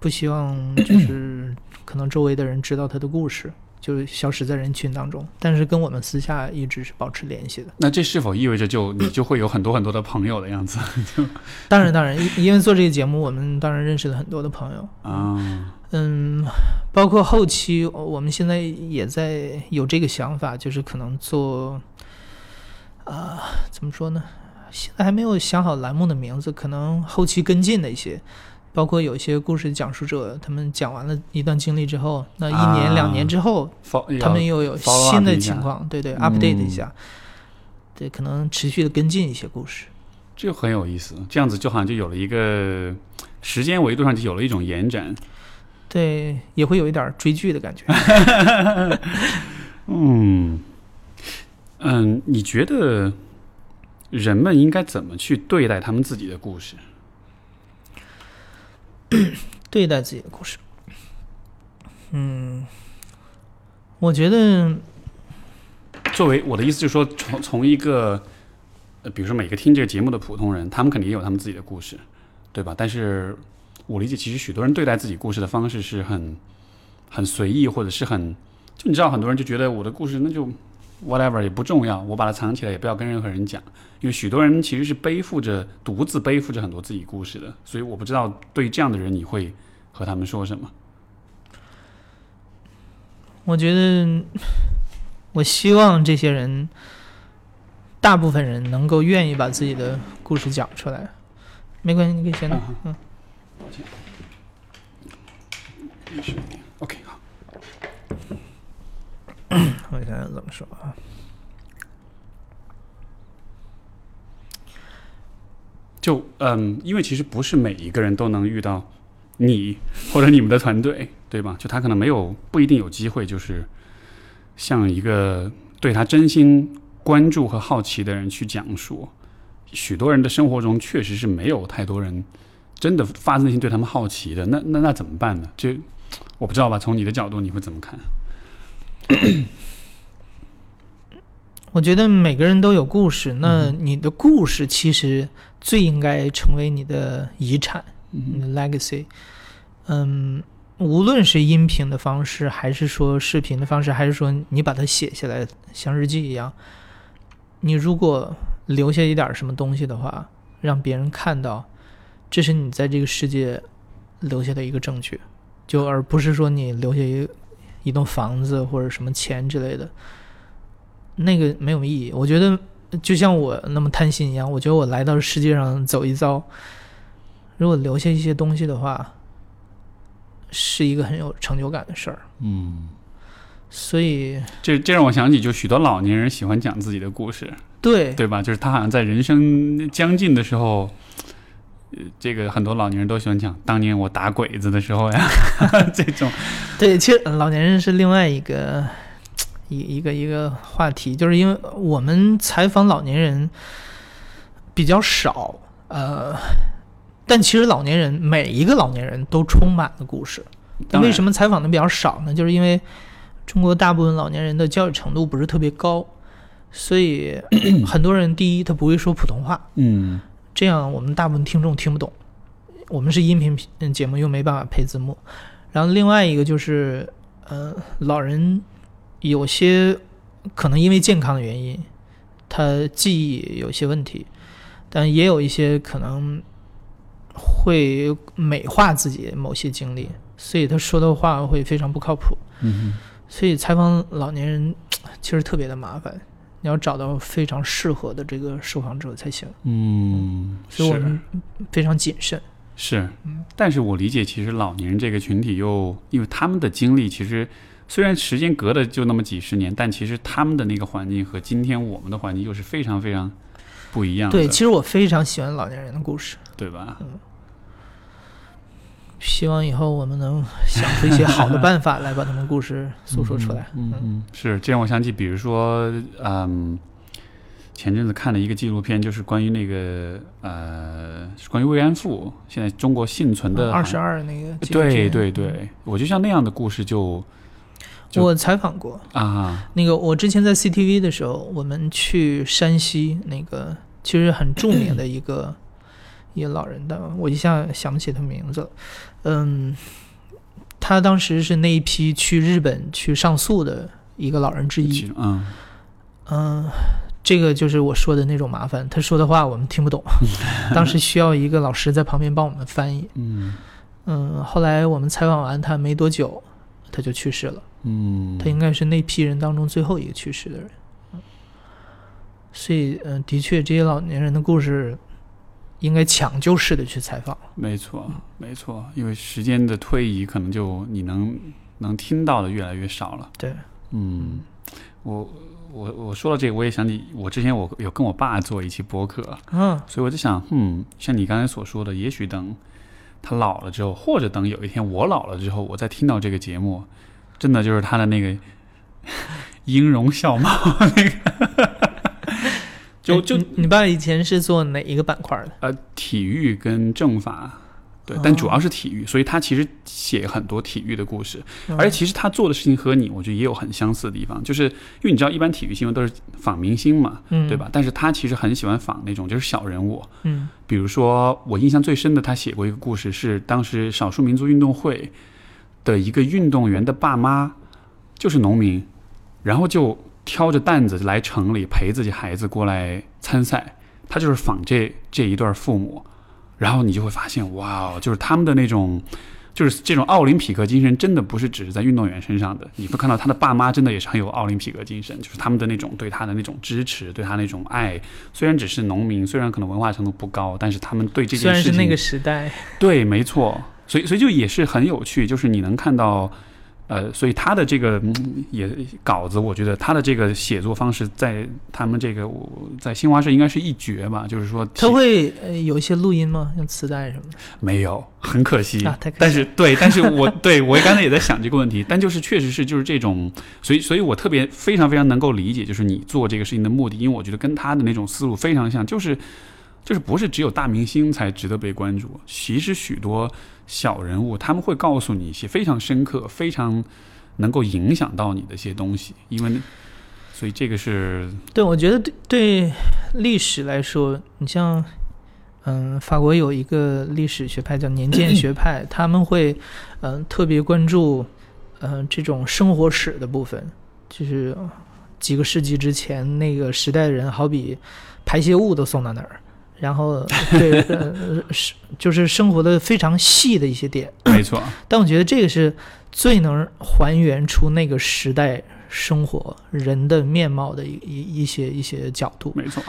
不希望就是可能周围的人知道他的故事，就是消失在人群当中。但是跟我们私下一直是保持联系的。那这是否意味着就你就会有很多很多的朋友的样子 [laughs] 当然，当然，因因为做这个节目，我们当然认识了很多的朋友。啊？嗯，包括后期，我们现在也在有这个想法，就是可能做，啊、怎么说呢？现在还没有想好栏目的名字，可能后期跟进的一些，包括有一些故事讲述者，他们讲完了一段经历之后，那一年、啊两年之后，他们又有新的情况，对对嗯，update 一下，对，可能持续的跟进一些故事。这很有意思，这样子就好像就有了一个时间维度上就有了一种延展。对，也会有一点追剧的感觉。[laughs] 嗯嗯，你觉得人们应该怎么去对待他们自己的故事？对待自己的故事。嗯，我觉得作为我的意思就是说，从从一个呃，比如说每个听这个节目的普通人，他们肯定也有他们自己的故事，对吧？但是我理解，其实许多人对待自己故事的方式是很很随意，或者是很就你知道，很多人就觉得我的故事那就 whatever 也不重要，我把它藏起来，也不要跟任何人讲。因为许多人其实是背负着独自背负着很多自己故事的，所以我不知道对这样的人，你会和他们说什么？我觉得，我希望这些人，大部分人能够愿意把自己的故事讲出来。没关系，你可以先弄。嗯，OK，好，[coughs] 我想想怎么说啊。就嗯，因为其实不是每一个人都能遇到你或者你们的团队，对吧？就他可能没有不一定有机会，就是像一个对他真心关注和好奇的人去讲述。许多人的生活中确实是没有太多人真的发自内心对他们好奇的，那那那怎么办呢？就我不知道吧？从你的角度，你会怎么看？[coughs] 我觉得每个人都有故事，那你的故事其实最应该成为你的遗产，你的 legacy。嗯，无论是音频的方式，还是说视频的方式，还是说你把它写下来，像日记一样，你如果留下一点什么东西的话，让别人看到，这是你在这个世界留下的一个证据，就而不是说你留下一一栋房子或者什么钱之类的。那个没有意义。我觉得就像我那么贪心一样，我觉得我来到世界上走一遭，如果留下一些东西的话，是一个很有成就感的事儿。嗯，所以，这这让我想起，就许多老年人喜欢讲自己的故事，对对吧？就是他好像在人生将近的时候，呃，这个很多老年人都喜欢讲，当年我打鬼子的时候呀，[laughs] 这种，对，其实老年人是另外一个一一个一个话题，就是因为我们采访老年人比较少，呃，但其实老年人每一个老年人都充满了故事。但为什么？么采访的比较少呢？就是因为中国大部分老年人的教育程度不是特别高，所以 [clears throat] 很多人第一他不会说普通话，嗯这样我们大部分听众听不懂。我们是音频频节目，又没办法配字幕。然后另外一个就是，呃，老人有些可能因为健康的原因，他记忆有些问题，但也有一些可能会美化自己某些经历，所以他说的话会非常不靠谱。嗯所以采访老年人其实特别的麻烦，你要找到非常适合的这个受访者才行。嗯，是所以我们非常谨慎。是，但是我理解，其实老年人这个群体又因为他们的经历，其实虽然时间隔的就那么几十年，但其实他们的那个环境和今天我们的环境又是非常非常不一样的，对，其实我非常喜欢老年人的故事，对吧？希望以后我们能想出一些好的办法来把他们故事诉说出来。嗯嗯，是这让我想起，比如说，嗯，前阵子看了一个纪录片，就是关于那个呃，是关于慰安妇，现在中国幸存的二十二那个对对对，我就像那样的故事就就我采访过。啊，那个，我之前在 CTV 的时候，我们去山西那个其实很著名的一个一个老人的，我一下想不起他名字了。嗯，他当时是那一批去日本去上诉的一个老人之一。其嗯嗯，这个就是我说的那种麻烦，他说的话我们听不懂，[laughs] 当时需要一个老师在旁边帮我们翻译。嗯嗯，后来我们采访完他没多久，他就去世了。嗯，他应该是那批人当中最后一个去世的人。嗯所以，嗯、的确，这些老年人的故事应该抢救式的去采访。没错没错，因为时间的推移，可能就你能能听到的越来越少了。对，嗯，我我我说到这个，我也想起我之前我有跟我爸做一期播客，嗯，所以我就想，嗯，像你刚才所说的，也许等他老了之后，或者等有一天我老了之后，我再听到这个节目，真的就是他的那个 [laughs] 音容笑貌，那个就就哎你你爸以前是做哪一个板块的？呃体育跟政法。对，哦但主要是体育，所以他其实写很多体育的故事，嗯而且其实他做的事情和你，我觉得也有很相似的地方，就是因为你知道，一般体育新闻都是仿明星嘛，嗯，对吧？？但是他其实很喜欢仿那种就是小人物，嗯比如说，我印象最深的，他写过一个故事，是当时少数民族运动会的一个运动员的爸妈就是农民，然后就挑着担子来城里陪自己孩子过来参赛，他就是仿这这一对父母，然后你就会发现，哇哦，就是他们的那种。就是这种奥林匹克精神，真的不是只是在运动员身上的。你会看到他的爸妈真的也是很有奥林匹克精神，就是他们的那种对他的那种支持，对他那种爱。虽然只是农民，虽然可能文化程度不高，但是他们对这件事情，虽然是那个时代，对，没错。所以，所以就也是很有趣，就是你能看到，呃，所以他的这个、嗯、也稿子，我觉得他的这个写作方式，在他们这个我在新华社应该是一绝吧。就是说，他会呃有一些录音吗？用磁带什么的？没有，很可惜。啊太可惜但是对，但是我对我刚才也在想这个问题，但就是确实是就是这种，所以所以我特别非常非常能够理解，就是你做这个事情的目的，因为我觉得跟他的那种思路非常像，就是就是不是只有大明星才值得被关注，其实许多小人物他们会告诉你一些非常深刻、非常能够影响到你的一些东西，因为所以这个是对，我觉得对对历史来说，你像，嗯，法国有一个历史学派叫年鉴学派，他们会，嗯、特别关注，嗯、这种生活史的部分，就是几个世纪之前那个时代的人，好比排泄物都送到哪儿，然后 [laughs] 对，呃，是就是生活的非常细的一些点。没错，[clears throat] 但我觉得这个是最能还原出那个时代生活人的面貌的一一一些一些角度，没错。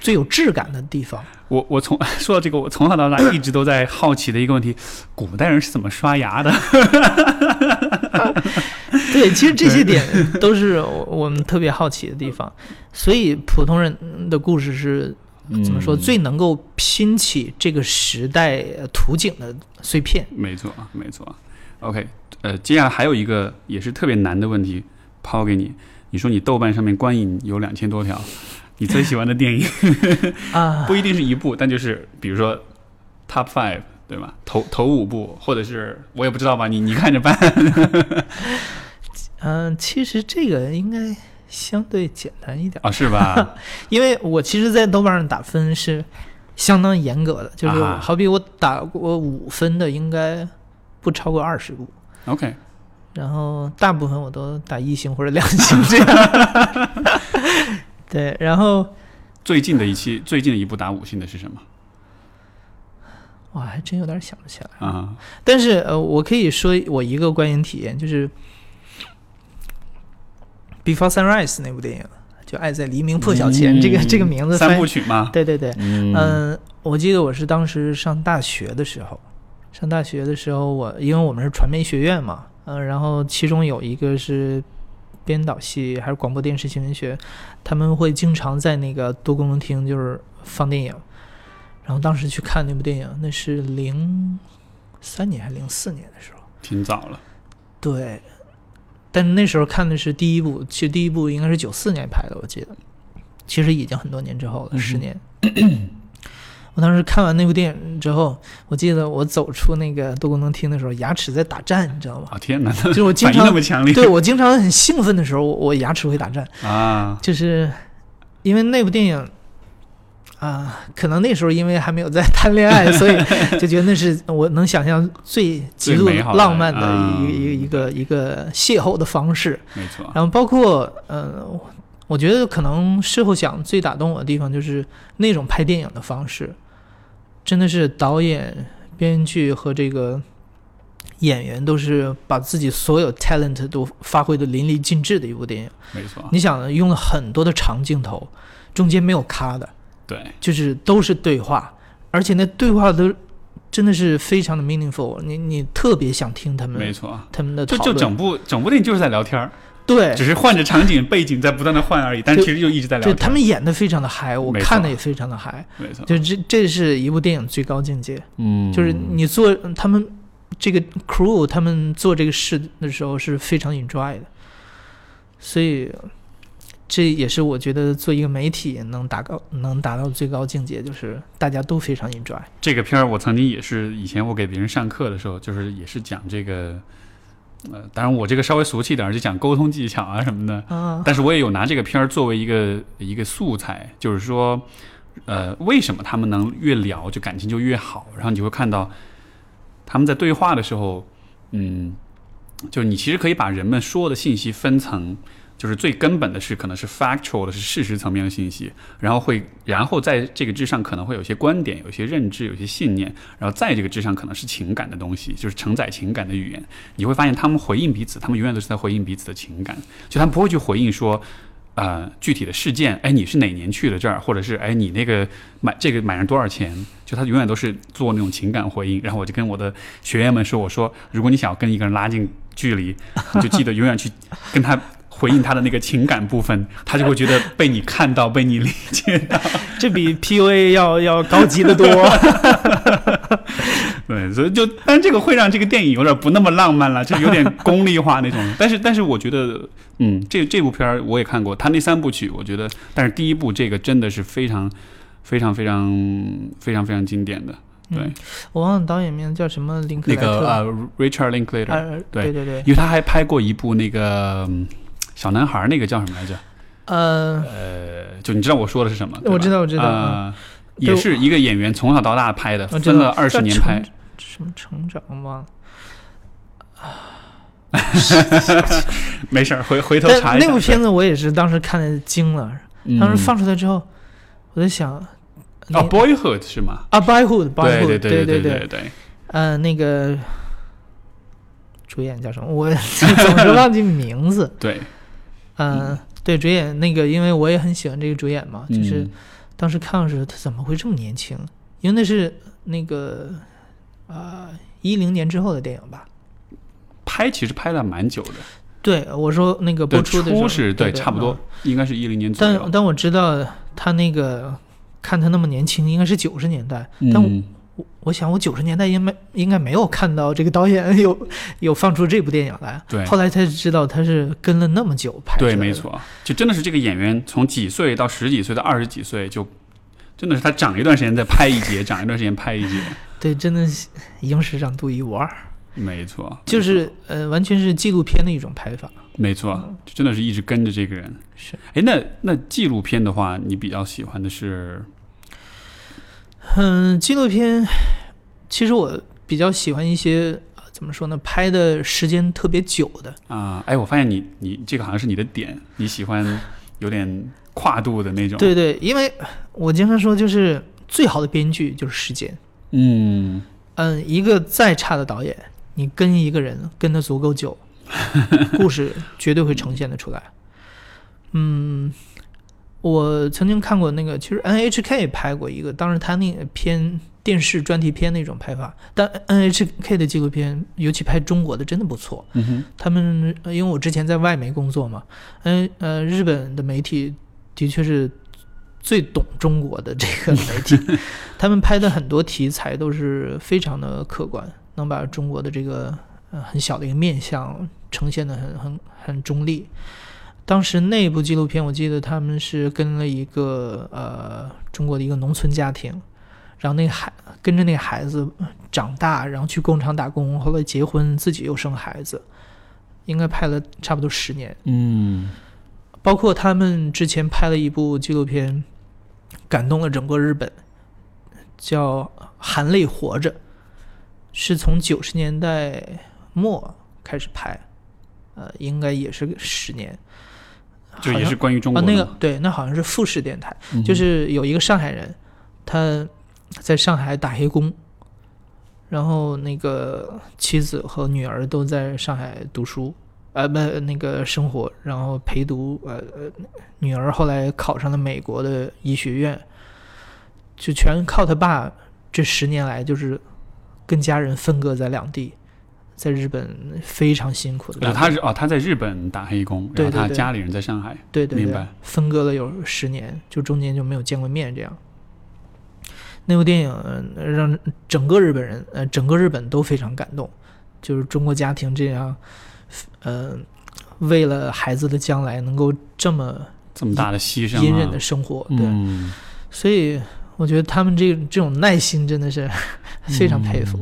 最有质感的地方。我我从 [laughs] 说到这个，我从小到大一直都在好奇的一个问题：古代人是怎么刷牙的？[laughs] 对，其实这些点都是我我们特别好奇的地方。所以普通人的故事是怎么说、嗯最能够拼起这个时代呃图景的碎片？没错，没错。OK，呃，接下来还有一个也是特别难的问题抛给你。你说你豆瓣上面观影有两千多条，你最喜欢的电影 [laughs] 啊，[laughs] 不一定是一部，但就是比如说 Top Five，对吧？头头五部，或者是我也不知道吧，你你看着办。[laughs] 嗯、其实这个应该相对简单一点。啊，是吧？[laughs] 因为我其实，在豆瓣上打分是相当严格的，就是啊好比我打过五分的，应该不超过二十部，OK，然后大部分我都打一星或者两星这样。[laughs] 对，然后最近的一期，最近的一部打五星的是什么我还真有点想不起来。啊？但是呃，我可以说我一个观影体验，就是《Before Sunrise》那部电影，就《爱在黎明破晓前》这个这个名字三部曲嘛。对对对，嗯嗯，我记得我是当时上大学的时候，上大学的时候我，因为我们是传媒学院嘛，嗯、然后其中有一个是编导系还是广播电视新闻学，他们会经常在那个多功能厅就是放电影，然后当时去看那部电影，那是零三年还是零四年的时候，挺早了。对，但那时候看的是第一部，其实第一部应该是九四年拍的，我记得。其实已经很多年之后了，嗯十年。[clears throat] 我当时看完那部电影之后，我记得我走出那个多功能厅的时候，牙齿在打颤，你知道吗？啊天哪，就是我经常那常么强烈，对我经常很兴奋的时候，我我牙齿会打颤，啊，就是因为那部电影啊、可能那时候因为还没有在谈恋爱，所以 [laughs] 就觉得那是我能想象最极度浪漫的啊一个一个一个一个邂逅的方式。没错，然后包括呃，我觉得可能事后想最打动我的地方就是那种拍电影的方式，真的是导演、编剧和这个演员都是把自己所有 talent 都发挥的淋漓尽致的一部电影。没错，你想用了很多的长镜头，中间没有咔的，对，就是都是对话，而且那对话都真的是非常的 meaningful，你你特别想听他们没错。他们的就讨论。就整部整部电影就是在聊天儿，对只是换着场景背景在不断的换而已，但其实就一直在聊对，天儿。他们演的非常的嗨，我看的也非常的嗨。没错，就这这是一部电影最高境界，嗯，就是你做他们这个 crew 他们做这个事的时候是非常 enjoy 的，所以这也是我觉得做一个媒体能达到能达到最高境界，就是大家都非常 enjoy。这个片儿，我曾经也是以前我给别人上课的时候，就是也是讲这个，呃，当然我这个稍微俗气点儿，就讲沟通技巧啊什么的。啊，但是我也有拿这个片儿作为一个一个素材，就是说，呃，为什么他们能越聊就感情就越好？然后你就会看到他们在对话的时候，嗯，就是你其实可以把人们说的信息分层。就是最根本的是，可能是 factual 的，是事实层面的信息，然后会，然后在这个之上可能会有些观点、有些认知、有些信念，然后在这个之上可能是情感的东西，就是承载情感的语言。你会发现他们回应彼此，他们永远都是在回应彼此的情感，就他们不会去回应说，呃，具体的事件，哎，你是哪年去的这儿，或者是哎，你那个买这个买上多少钱？就他永远都是做那种情感回应。然后我就跟我的学员们说，我说，如果你想要跟一个人拉近距离，你就记得永远去跟他。回应他的那个情感部分，他就会觉得被你看到，被你理解到。[laughs] 这比 PUA 要要高级的多。[laughs] 对，所以就，但这个会让这个电影有点不那么浪漫了，就有点功利化那种。[laughs] 但是，但是我觉得，嗯，这这部片儿我也看过，他那三部曲，我觉得，但是第一部这个真的是非常、非常、非常、非常非常经典的。对，嗯我忘了导演名叫什么林克那莱特。个呃，Richard Linklater，、呃，对对对对，因为他还拍过一部那个嗯小男孩，那个叫什么来着？呃，呃，就你知道我说的是什么？我知道我知道也是一个演员从小到大拍的，分了二十年拍。什么成长忘了。[laughs] 没事儿，回回头查一下。那部片子我也是当时看的惊了，嗯当时放出来之后，我在想，啊，Boyhood 是吗？啊，Boyhood，Boyhood，对对对对，对，呃，那个主演叫什么？我 [laughs] 总是忘记名字。对，嗯，对，主演那个，因为我也很喜欢这个主演嘛，就是嗯当时看的时候，他怎么会这么年轻？因为那是那个呃一零年之后的电影吧？拍其实拍了蛮久的，对，我说那个播，出的时候初是对差不多嗯，应该是一零年左右。但但我知道他那个看他那么年轻，应该是九十年代。但我嗯，我我想我九十年代应没应该没有看到这个导演有有放出这部电影来。对后来才知道他是跟了那么久拍。对，没。错，就真的是这个演员从几岁到十几岁到二十几岁，就真的是他长一段时间再拍一集，长一段时间拍一集，[laughs] 对，真的是影史上独一无二，没错，就是呃，完全是纪录片的一种拍法。没错，就真的是一直跟着这个人。是，哎，那那纪录片的话，你比较喜欢的是？嗯，纪录片其实我比较喜欢一些呃怎么说呢，拍的时间特别久的。啊，哎，我发现你你这个好像是你的点，你喜欢有点跨度的那种。，对对，因为我经常说，就是最好的编剧就是时间。嗯，嗯，一个再差的导演，你跟一个人跟的足够久，[laughs] 故事绝对会呈现的出来。嗯，我曾经看过那个，其实 NHK 拍过一个，当时他那个片电视专题片那种拍法，但 NHK 的纪录片，尤其拍中国的，真的不错。嗯哼，他们呃因为我之前在外媒工作嘛，嗯呃，日本的媒体的确是最懂中国的这个媒体，[laughs] 他们拍的很多题材都是非常的客观，能把中国的这个呃很小的一个面相呈现的很很很中立。当时那部纪录片，我记得他们是跟了一个呃中国的一个农村家庭，然后那个孩跟着那个孩子长大，然后去工厂打工，后来结婚，自己又生孩子，应该拍了差不多十年。嗯包括他们之前拍了一部纪录片，感动了整个日本，叫《含泪活着》，是从九十年代末开始拍，呃，应该也是个十年。就也是关于中国的那个对，那好像是富士电台，嗯就是有一个上海人，他在上海打黑工，然后那个妻子和女儿都在上海读书，呃，不，那个生活，然后陪读，呃呃，女儿后来考上了美国的医学院，就全靠他爸这十年来就是跟家人分隔在两地，在日本非常辛苦的他是哦，他在日本打黑工，然后他家里人在上海。对对对。明白，分割了有十年，就中间就没有见过面这样。那部电影呃让整个日本人，呃，整个日本都非常感动，就是中国家庭这样，呃，为了孩子的将来能够这么这么大的牺牲、啊，隐忍的生活，对，嗯。所以我觉得他们这这种耐心真的是 [laughs] 非常佩服。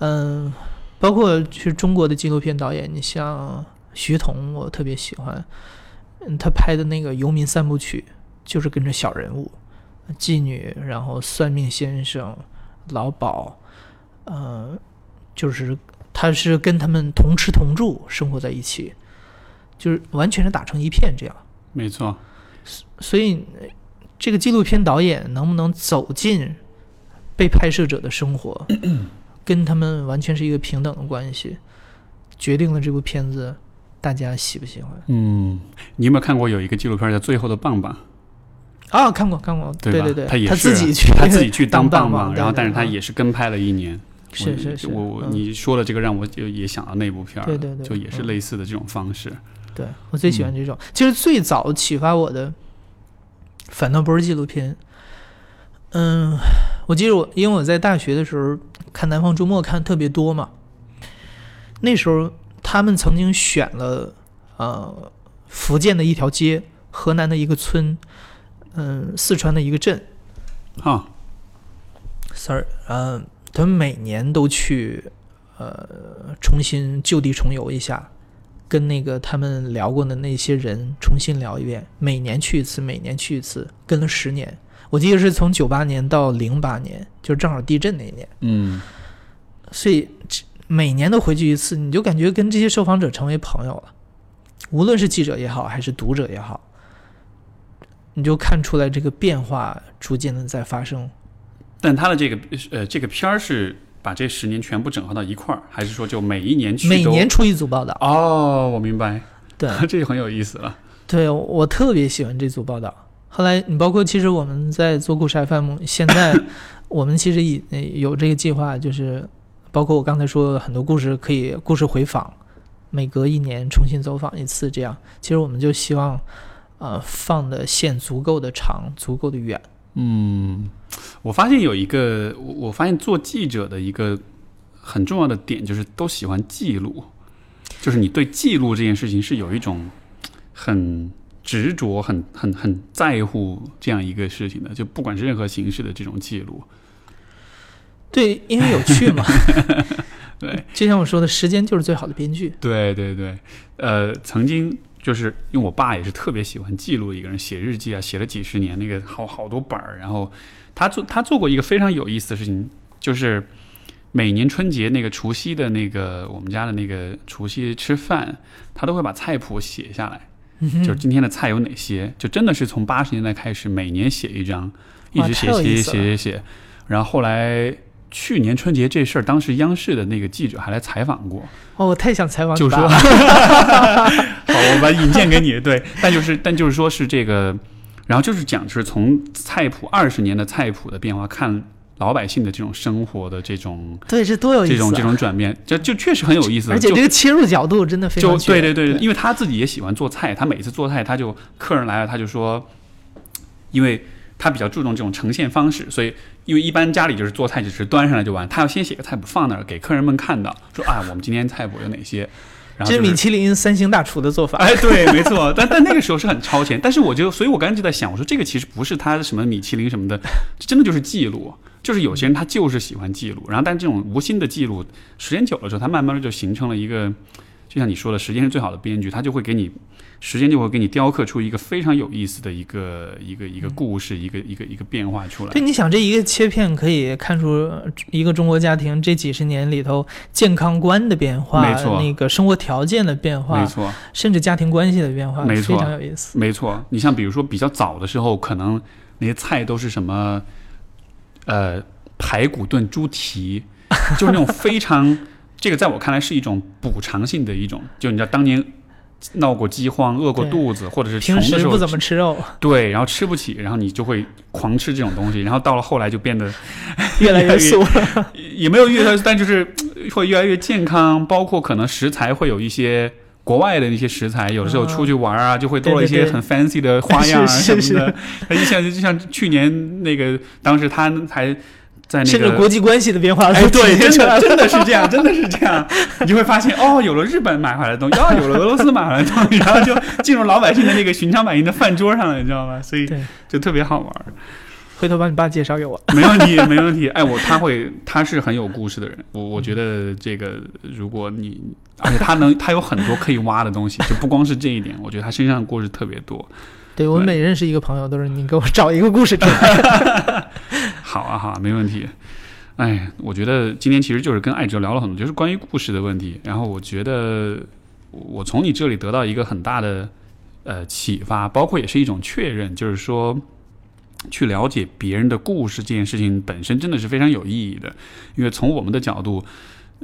嗯，包括是中国的纪录片导演，你像徐桐，我特别喜欢，嗯，他拍的那个《游民三部曲》，就是跟着小人物，妓女，然后算命先生、老鸨，呃，就是他是跟他们同吃同住，生活在一起，就是完全是打成一片这样。没错，所以，呃这个纪录片导演能不能走进被拍摄者的生活，跟他们完全是一个平等的关系，决定了这部片子大家喜不喜欢。嗯，你有没有看过有一个纪录片叫《最后的棒棒》？啊，看过看过，对对？对，他也是自己去他自己去当棒棒，然后但是他也是跟拍了一年。是是是，我你说的这个让我就也想到那部片儿，对对对就也是嗯类似的这种方式。对我最喜欢这种。其实最早启发我的，反倒不是纪录片。嗯，我记得我因为我在大学的时候看《南方周末》看特别多嘛，那时候他们曾经选了呃福建的一条街、河南的一个村、嗯、四川的一个镇。啊，，sorry，嗯、他们每年都去呃重新就地重游一下，跟那个他们聊过的那些人重新聊一遍，每年去一次，每年去一次，跟了十年。我记得是从九八年到零八年，就正好地震那一年，嗯，所以每年都回去一次，你就感觉跟这些受访者成为朋友了。无论是记者也好，还是读者也好，你就看出来这个变化逐渐的在发生。但他的这个呃这个片儿是把这十年全部整合到一块儿，还是说就每一年去每年出一组报道，哦，我明白，对，[laughs] 这就很有意思了。对我特别喜欢这组报道。后来你包括其实我们在做故事 FM，现在 [laughs] 我们其实已呃有这个计划，就是包括我刚才说的很多故事可以故事回访，每隔一年重新走访一次，这样其实我们就希望呃放的线足够的长，足够的远。嗯，我发现有一个，我我发现做记者的一个很重要的点就是都喜欢记录，就是你对记录这件事情是有一种很执着、很很很在乎这样一个事情的，就不管是任何形式的这种记录。对，因为有趣嘛。[laughs] 对，就像我说的，时间就是最好的编剧。对对对，呃，曾经就是因为我爸也是特别喜欢记录一个人，写日记啊，写了几十年，那个好好多本儿。然后他做他做过一个非常有意思的事情，就是每年春节那个除夕的那个我们家的那个除夕吃饭，他都会把菜谱写下来，嗯就是今天的菜有哪些，就真的是从八十年代开始，每年写一张，一直写写写写写写，然后后来。去年春节这事儿，当时央视的那个记者还来采访过，哦，我太想采访你就说，[laughs] 好，我把引荐给你。对，但就是但就是说是这个，然后就是讲是从菜谱二十年的菜谱的变化，看老百姓的这种生活的这种对，这多有意思、啊！这种这种转变，就就确实很有意思。而且这个切入角度真的非就常就对对对，因为他自己也喜欢做菜，他每次做菜，他就客人来了，他就说，因为他比较注重这种呈现方式，所以因为一般家里就是做菜就是端上来就完，他要先写个菜谱放那儿给客人们看到，说啊，我们今天菜谱有哪些。然后就是这米其林三星大厨的做法。哎，对，没错，[laughs] 但但那个时候是很超前，但是我就，所以我刚才就在想，我说这个其实不是他什么米其林什么的，这真的就是记录，就是有些人他就是喜欢记录，然后但这种无心的记录，时间久了之后，他慢慢的就形成了一个，就像你说的，时间是最好的编剧，他就会给你，时间就会给你雕刻出一个非常有意思的一个一个一个故事，一个一个一个变化出来。对，。你想这一个切片可以看出呃一个中国家庭这几十年里头健康观的变化，没错。那个生活条件的变化没，错，甚至家庭关系的变化，没错。非常有意思。没错，你像比如说比较早的时候，可能那些菜都是什么，呃，排骨炖猪蹄，[laughs] 就是那种非常，这个在我看来是一种补偿性的一种，就你知道当年闹过饥荒、饿过肚子，或者是穷平的时候不怎么吃肉，对，然后吃不起，然后你就会狂吃这种东西，然后到了后来就变得 [laughs] 越来越。[laughs] 也没有越来，但就是呃会越来越健康，包括可能食材会有一些国外的那些食材，有的时候出去玩啊，就会多了一些很 fancy 的花样啊 [laughs] 什是么的。它就像就像去年那个，当时他还在那甚至。国际关系的变化，哎，对，真的的真的是这样，真的是这样，你就会发现哦，有了日本买回来的东西，哦，有了俄罗斯买回来的东西，然后就进入老百姓的那个寻常百姓的饭桌上了，你知道吗？所以，就特别好玩。回头把你爸介绍给我。没问题，[laughs] 没问题。哎，我他会，他是很有故事的人。我我觉得这个，如果你，而且他能，他有很多可以挖的东西，就不光是这一点。我觉得他身上的故事特别多。对我每认识一个朋友，都是你给我找一个故事出来。[laughs] 好啊，好，没问题。哎，我觉得今天其实就是跟艾哲聊了很多，就是关于故事的问题。然后我觉得我从你这里得到一个很大的呃启发，包括也是一种确认，就是说去了解别人的故事这件事情本身真的是非常有意义的。因为从我们的角度，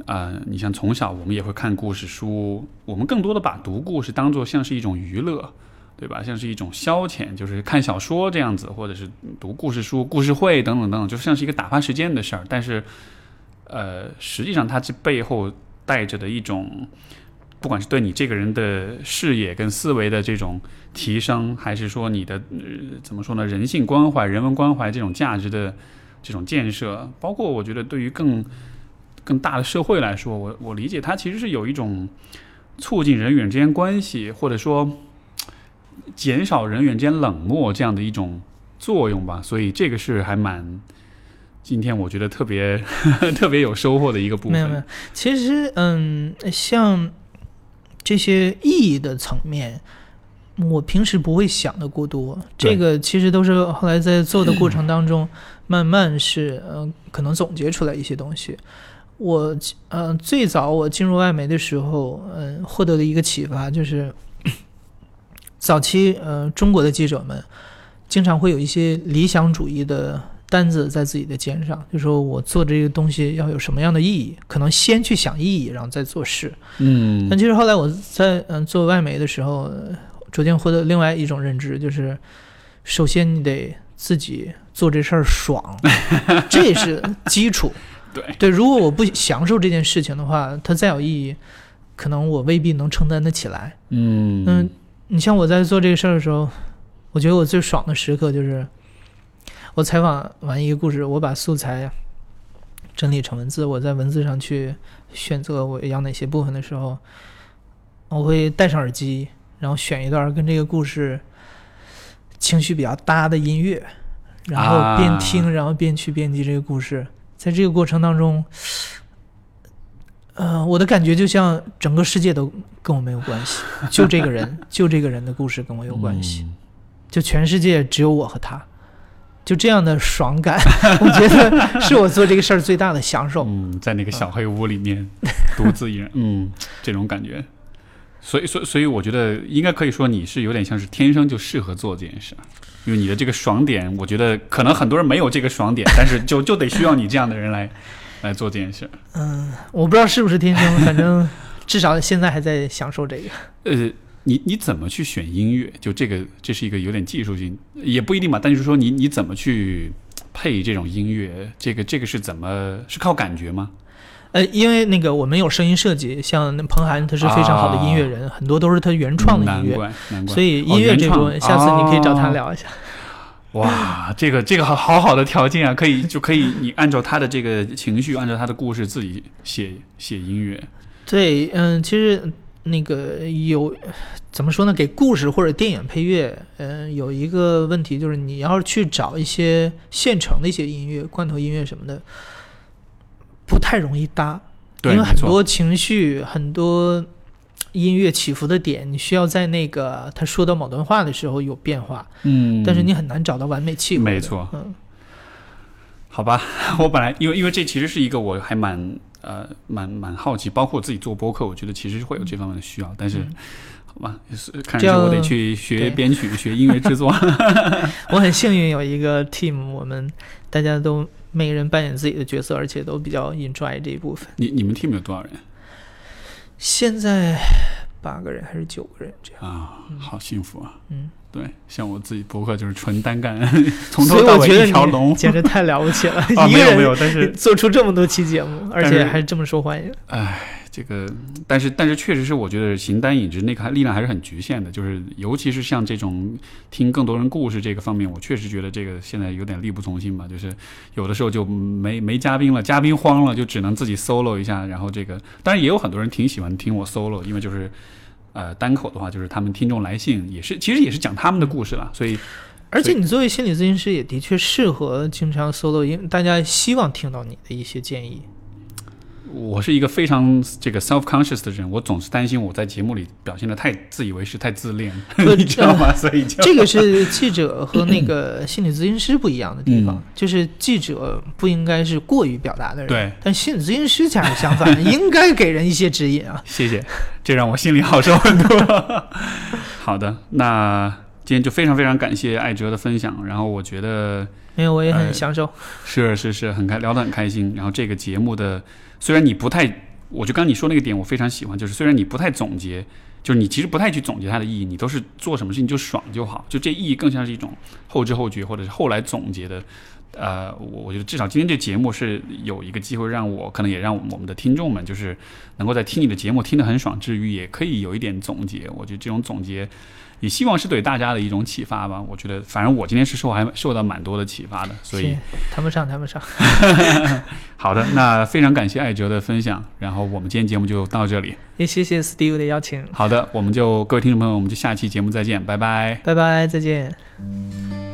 呃，你像从小我们也会看故事书，我们更多的把读故事当做像是一种娱乐。对吧？像是一种消遣，就是看小说这样子，或者是读故事书、故事会等等等等，就像是一个打发时间的事儿。但是，呃，实际上它这背后带着的一种，不管是对你这个人的视野跟思维的这种提升，还是说你的、呃、怎么说呢，人性关怀、人文关怀这种价值的这种建设，包括我觉得对于更更大的社会来说，我我理解它其实是有一种促进人与人之间关系，或者说。减少人与人之间冷漠这样的一种作用吧，所以这个是还蛮今天我觉得特别 [laughs] 特别有收获的一个部分。没有没有，其实嗯，像这些意义的层面，我平时不会想的过多。这个其实都是后来在做的过程当中，慢慢是呃可能总结出来一些东西。我呃最早我进入外媒的时候，嗯、获得的一个启发就是，早期呃中国的记者们经常会有一些理想主义的单子在自己的肩上，就说我做这个东西要有什么样的意义，可能先去想意义，然后再做事。嗯但其实后来我在嗯、呃做外媒的时候，呃逐渐获得另外一种认知，就是首先你得自己做这事儿爽，[laughs] 这是基础。对对，如果我不享受这件事情的话，它再有意义，可能我未必能承担得起来。嗯嗯，你像我在做这个事儿的时候，我觉得我最爽的时刻就是，我采访完一个故事，我把素材整理成文字，我在文字上去选择我要哪些部分的时候，我会戴上耳机，然后选一段跟这个故事情绪比较搭的音乐，然后边听，然后边去编辑这个故事。在这个过程当中，呃，我的感觉就像整个世界都跟我没有关系，[laughs] 就这个人，就这个人的故事跟我有关系，就全世界只有我和他，就这样的爽感，[laughs] 我觉得是我做这个事儿最大的享受。嗯，在那个小黑屋里面 [laughs] 独自一人，嗯，这种感觉。所以，所以，所以，我觉得应该可以说你是有点像是天生就适合做这件事，因为你的这个爽点，我觉得可能很多人没有这个爽点，但是就就得需要你这样的人来来做这件事。嗯，我不知道是不是天生，[laughs] 反正至少现在还在享受这个。呃，你你怎么去选音乐？就这个，这是一个有点技术性，也不一定吧。但就是说你，你怎么去配这种音乐？这个这个是怎么是靠感觉吗？呃，因为那个我们有声音设计，像那彭涵他是非常好的音乐人，很多都是他原创的音乐。所以哦音乐这部分，原创下次你可以找他哦聊一下。哇，[laughs] 这个这个好好好的条件啊，可以就可以你按照他的这个情绪，按照他的故事自己写写音乐。对，嗯，其实那个有怎么说呢？给故事或者电影配乐，嗯，有一个问题就是你要是去找一些现成的一些音乐、罐头音乐什么的，不太容易搭，对，因为很多情绪、很多音乐起伏的点，你需要在那个他说到某段话的时候有变化，嗯，但是你很难找到完美契合。没错嗯，好吧，[laughs] 我本来因为因为这其实是一个我还蛮呃蛮蛮好奇，包括我自己做播客，我觉得其实会有这方面的需要，但是。好吧，看这样我得去学编曲、学音乐制作。[laughs] 我很幸运有一个 team，我们大家都每个人扮演自己的角色，而且都比较 enjoy 这一部分。你你们 team 有多少人现在八个人还是九个人这样？啊？好幸福啊！嗯，对，像我自己博客就是纯单干，[laughs] 从头到尾一条龙。[laughs] 简直太了不起了，啊，没有没有，但是做出这么多期节目，而且还是这么受欢迎。唉，这个，但是但是确实是，我觉得形单影只那个力量还是很局限的，就是尤其是像这种听更多人故事这个方面，我确实觉得这个现在有点力不从心吧，就是有的时候就没没嘉宾了，嘉宾慌了，就只能自己 solo 一下，然后这个当然也有很多人挺喜欢听我 solo，因为就是。呃，单口的话，就是他们听众来信也是，其实也是讲他们的故事了，所以而且你作为心理咨询师，也的确适合经常 solo，因为大家希望听到你的一些建议。我是一个非常这个 self conscious 的人，我总是担心我在节目里表现的太自以为是、太自恋，[laughs] 你知道吗？所以就这个是记者和那个心理咨询师不一样的地方，嗯就是记者不应该是过于表达的人，对，但心理咨询师恰恰相反，应该给人一些指引啊。[laughs] 谢谢，这让我心里好受很多。[laughs] 好的，那今天就非常非常感谢艾哲的分享，然后我觉得没有，我也呃很享受。是是是很开聊得很开心。然后这个节目的虽然你不太，我就刚你说那个点我非常喜欢，就是虽然你不太总结，就是你其实不太去总结它的意义，你都是做什么事情就爽就好，就这意义更像是一种后知后觉或者是后来总结的。呃，我我觉得至少今天这节目是有一个机会让我，可能也让我们的听众们，就是能够在听你的节目听得很爽之余，也可以有一点总结。我觉得这种总结，也希望是对大家的一种启发吧。我觉得，反正我今天是受还受到蛮多的启发的，所以谈不上，谈不上。[laughs] 好的，那非常感谢艾哲的分享，然后我们今天节目就到这里。也谢谢 Steve 的邀请，好的，我们就各位听众朋友，我们就下期节目再见，拜拜。拜拜，再见。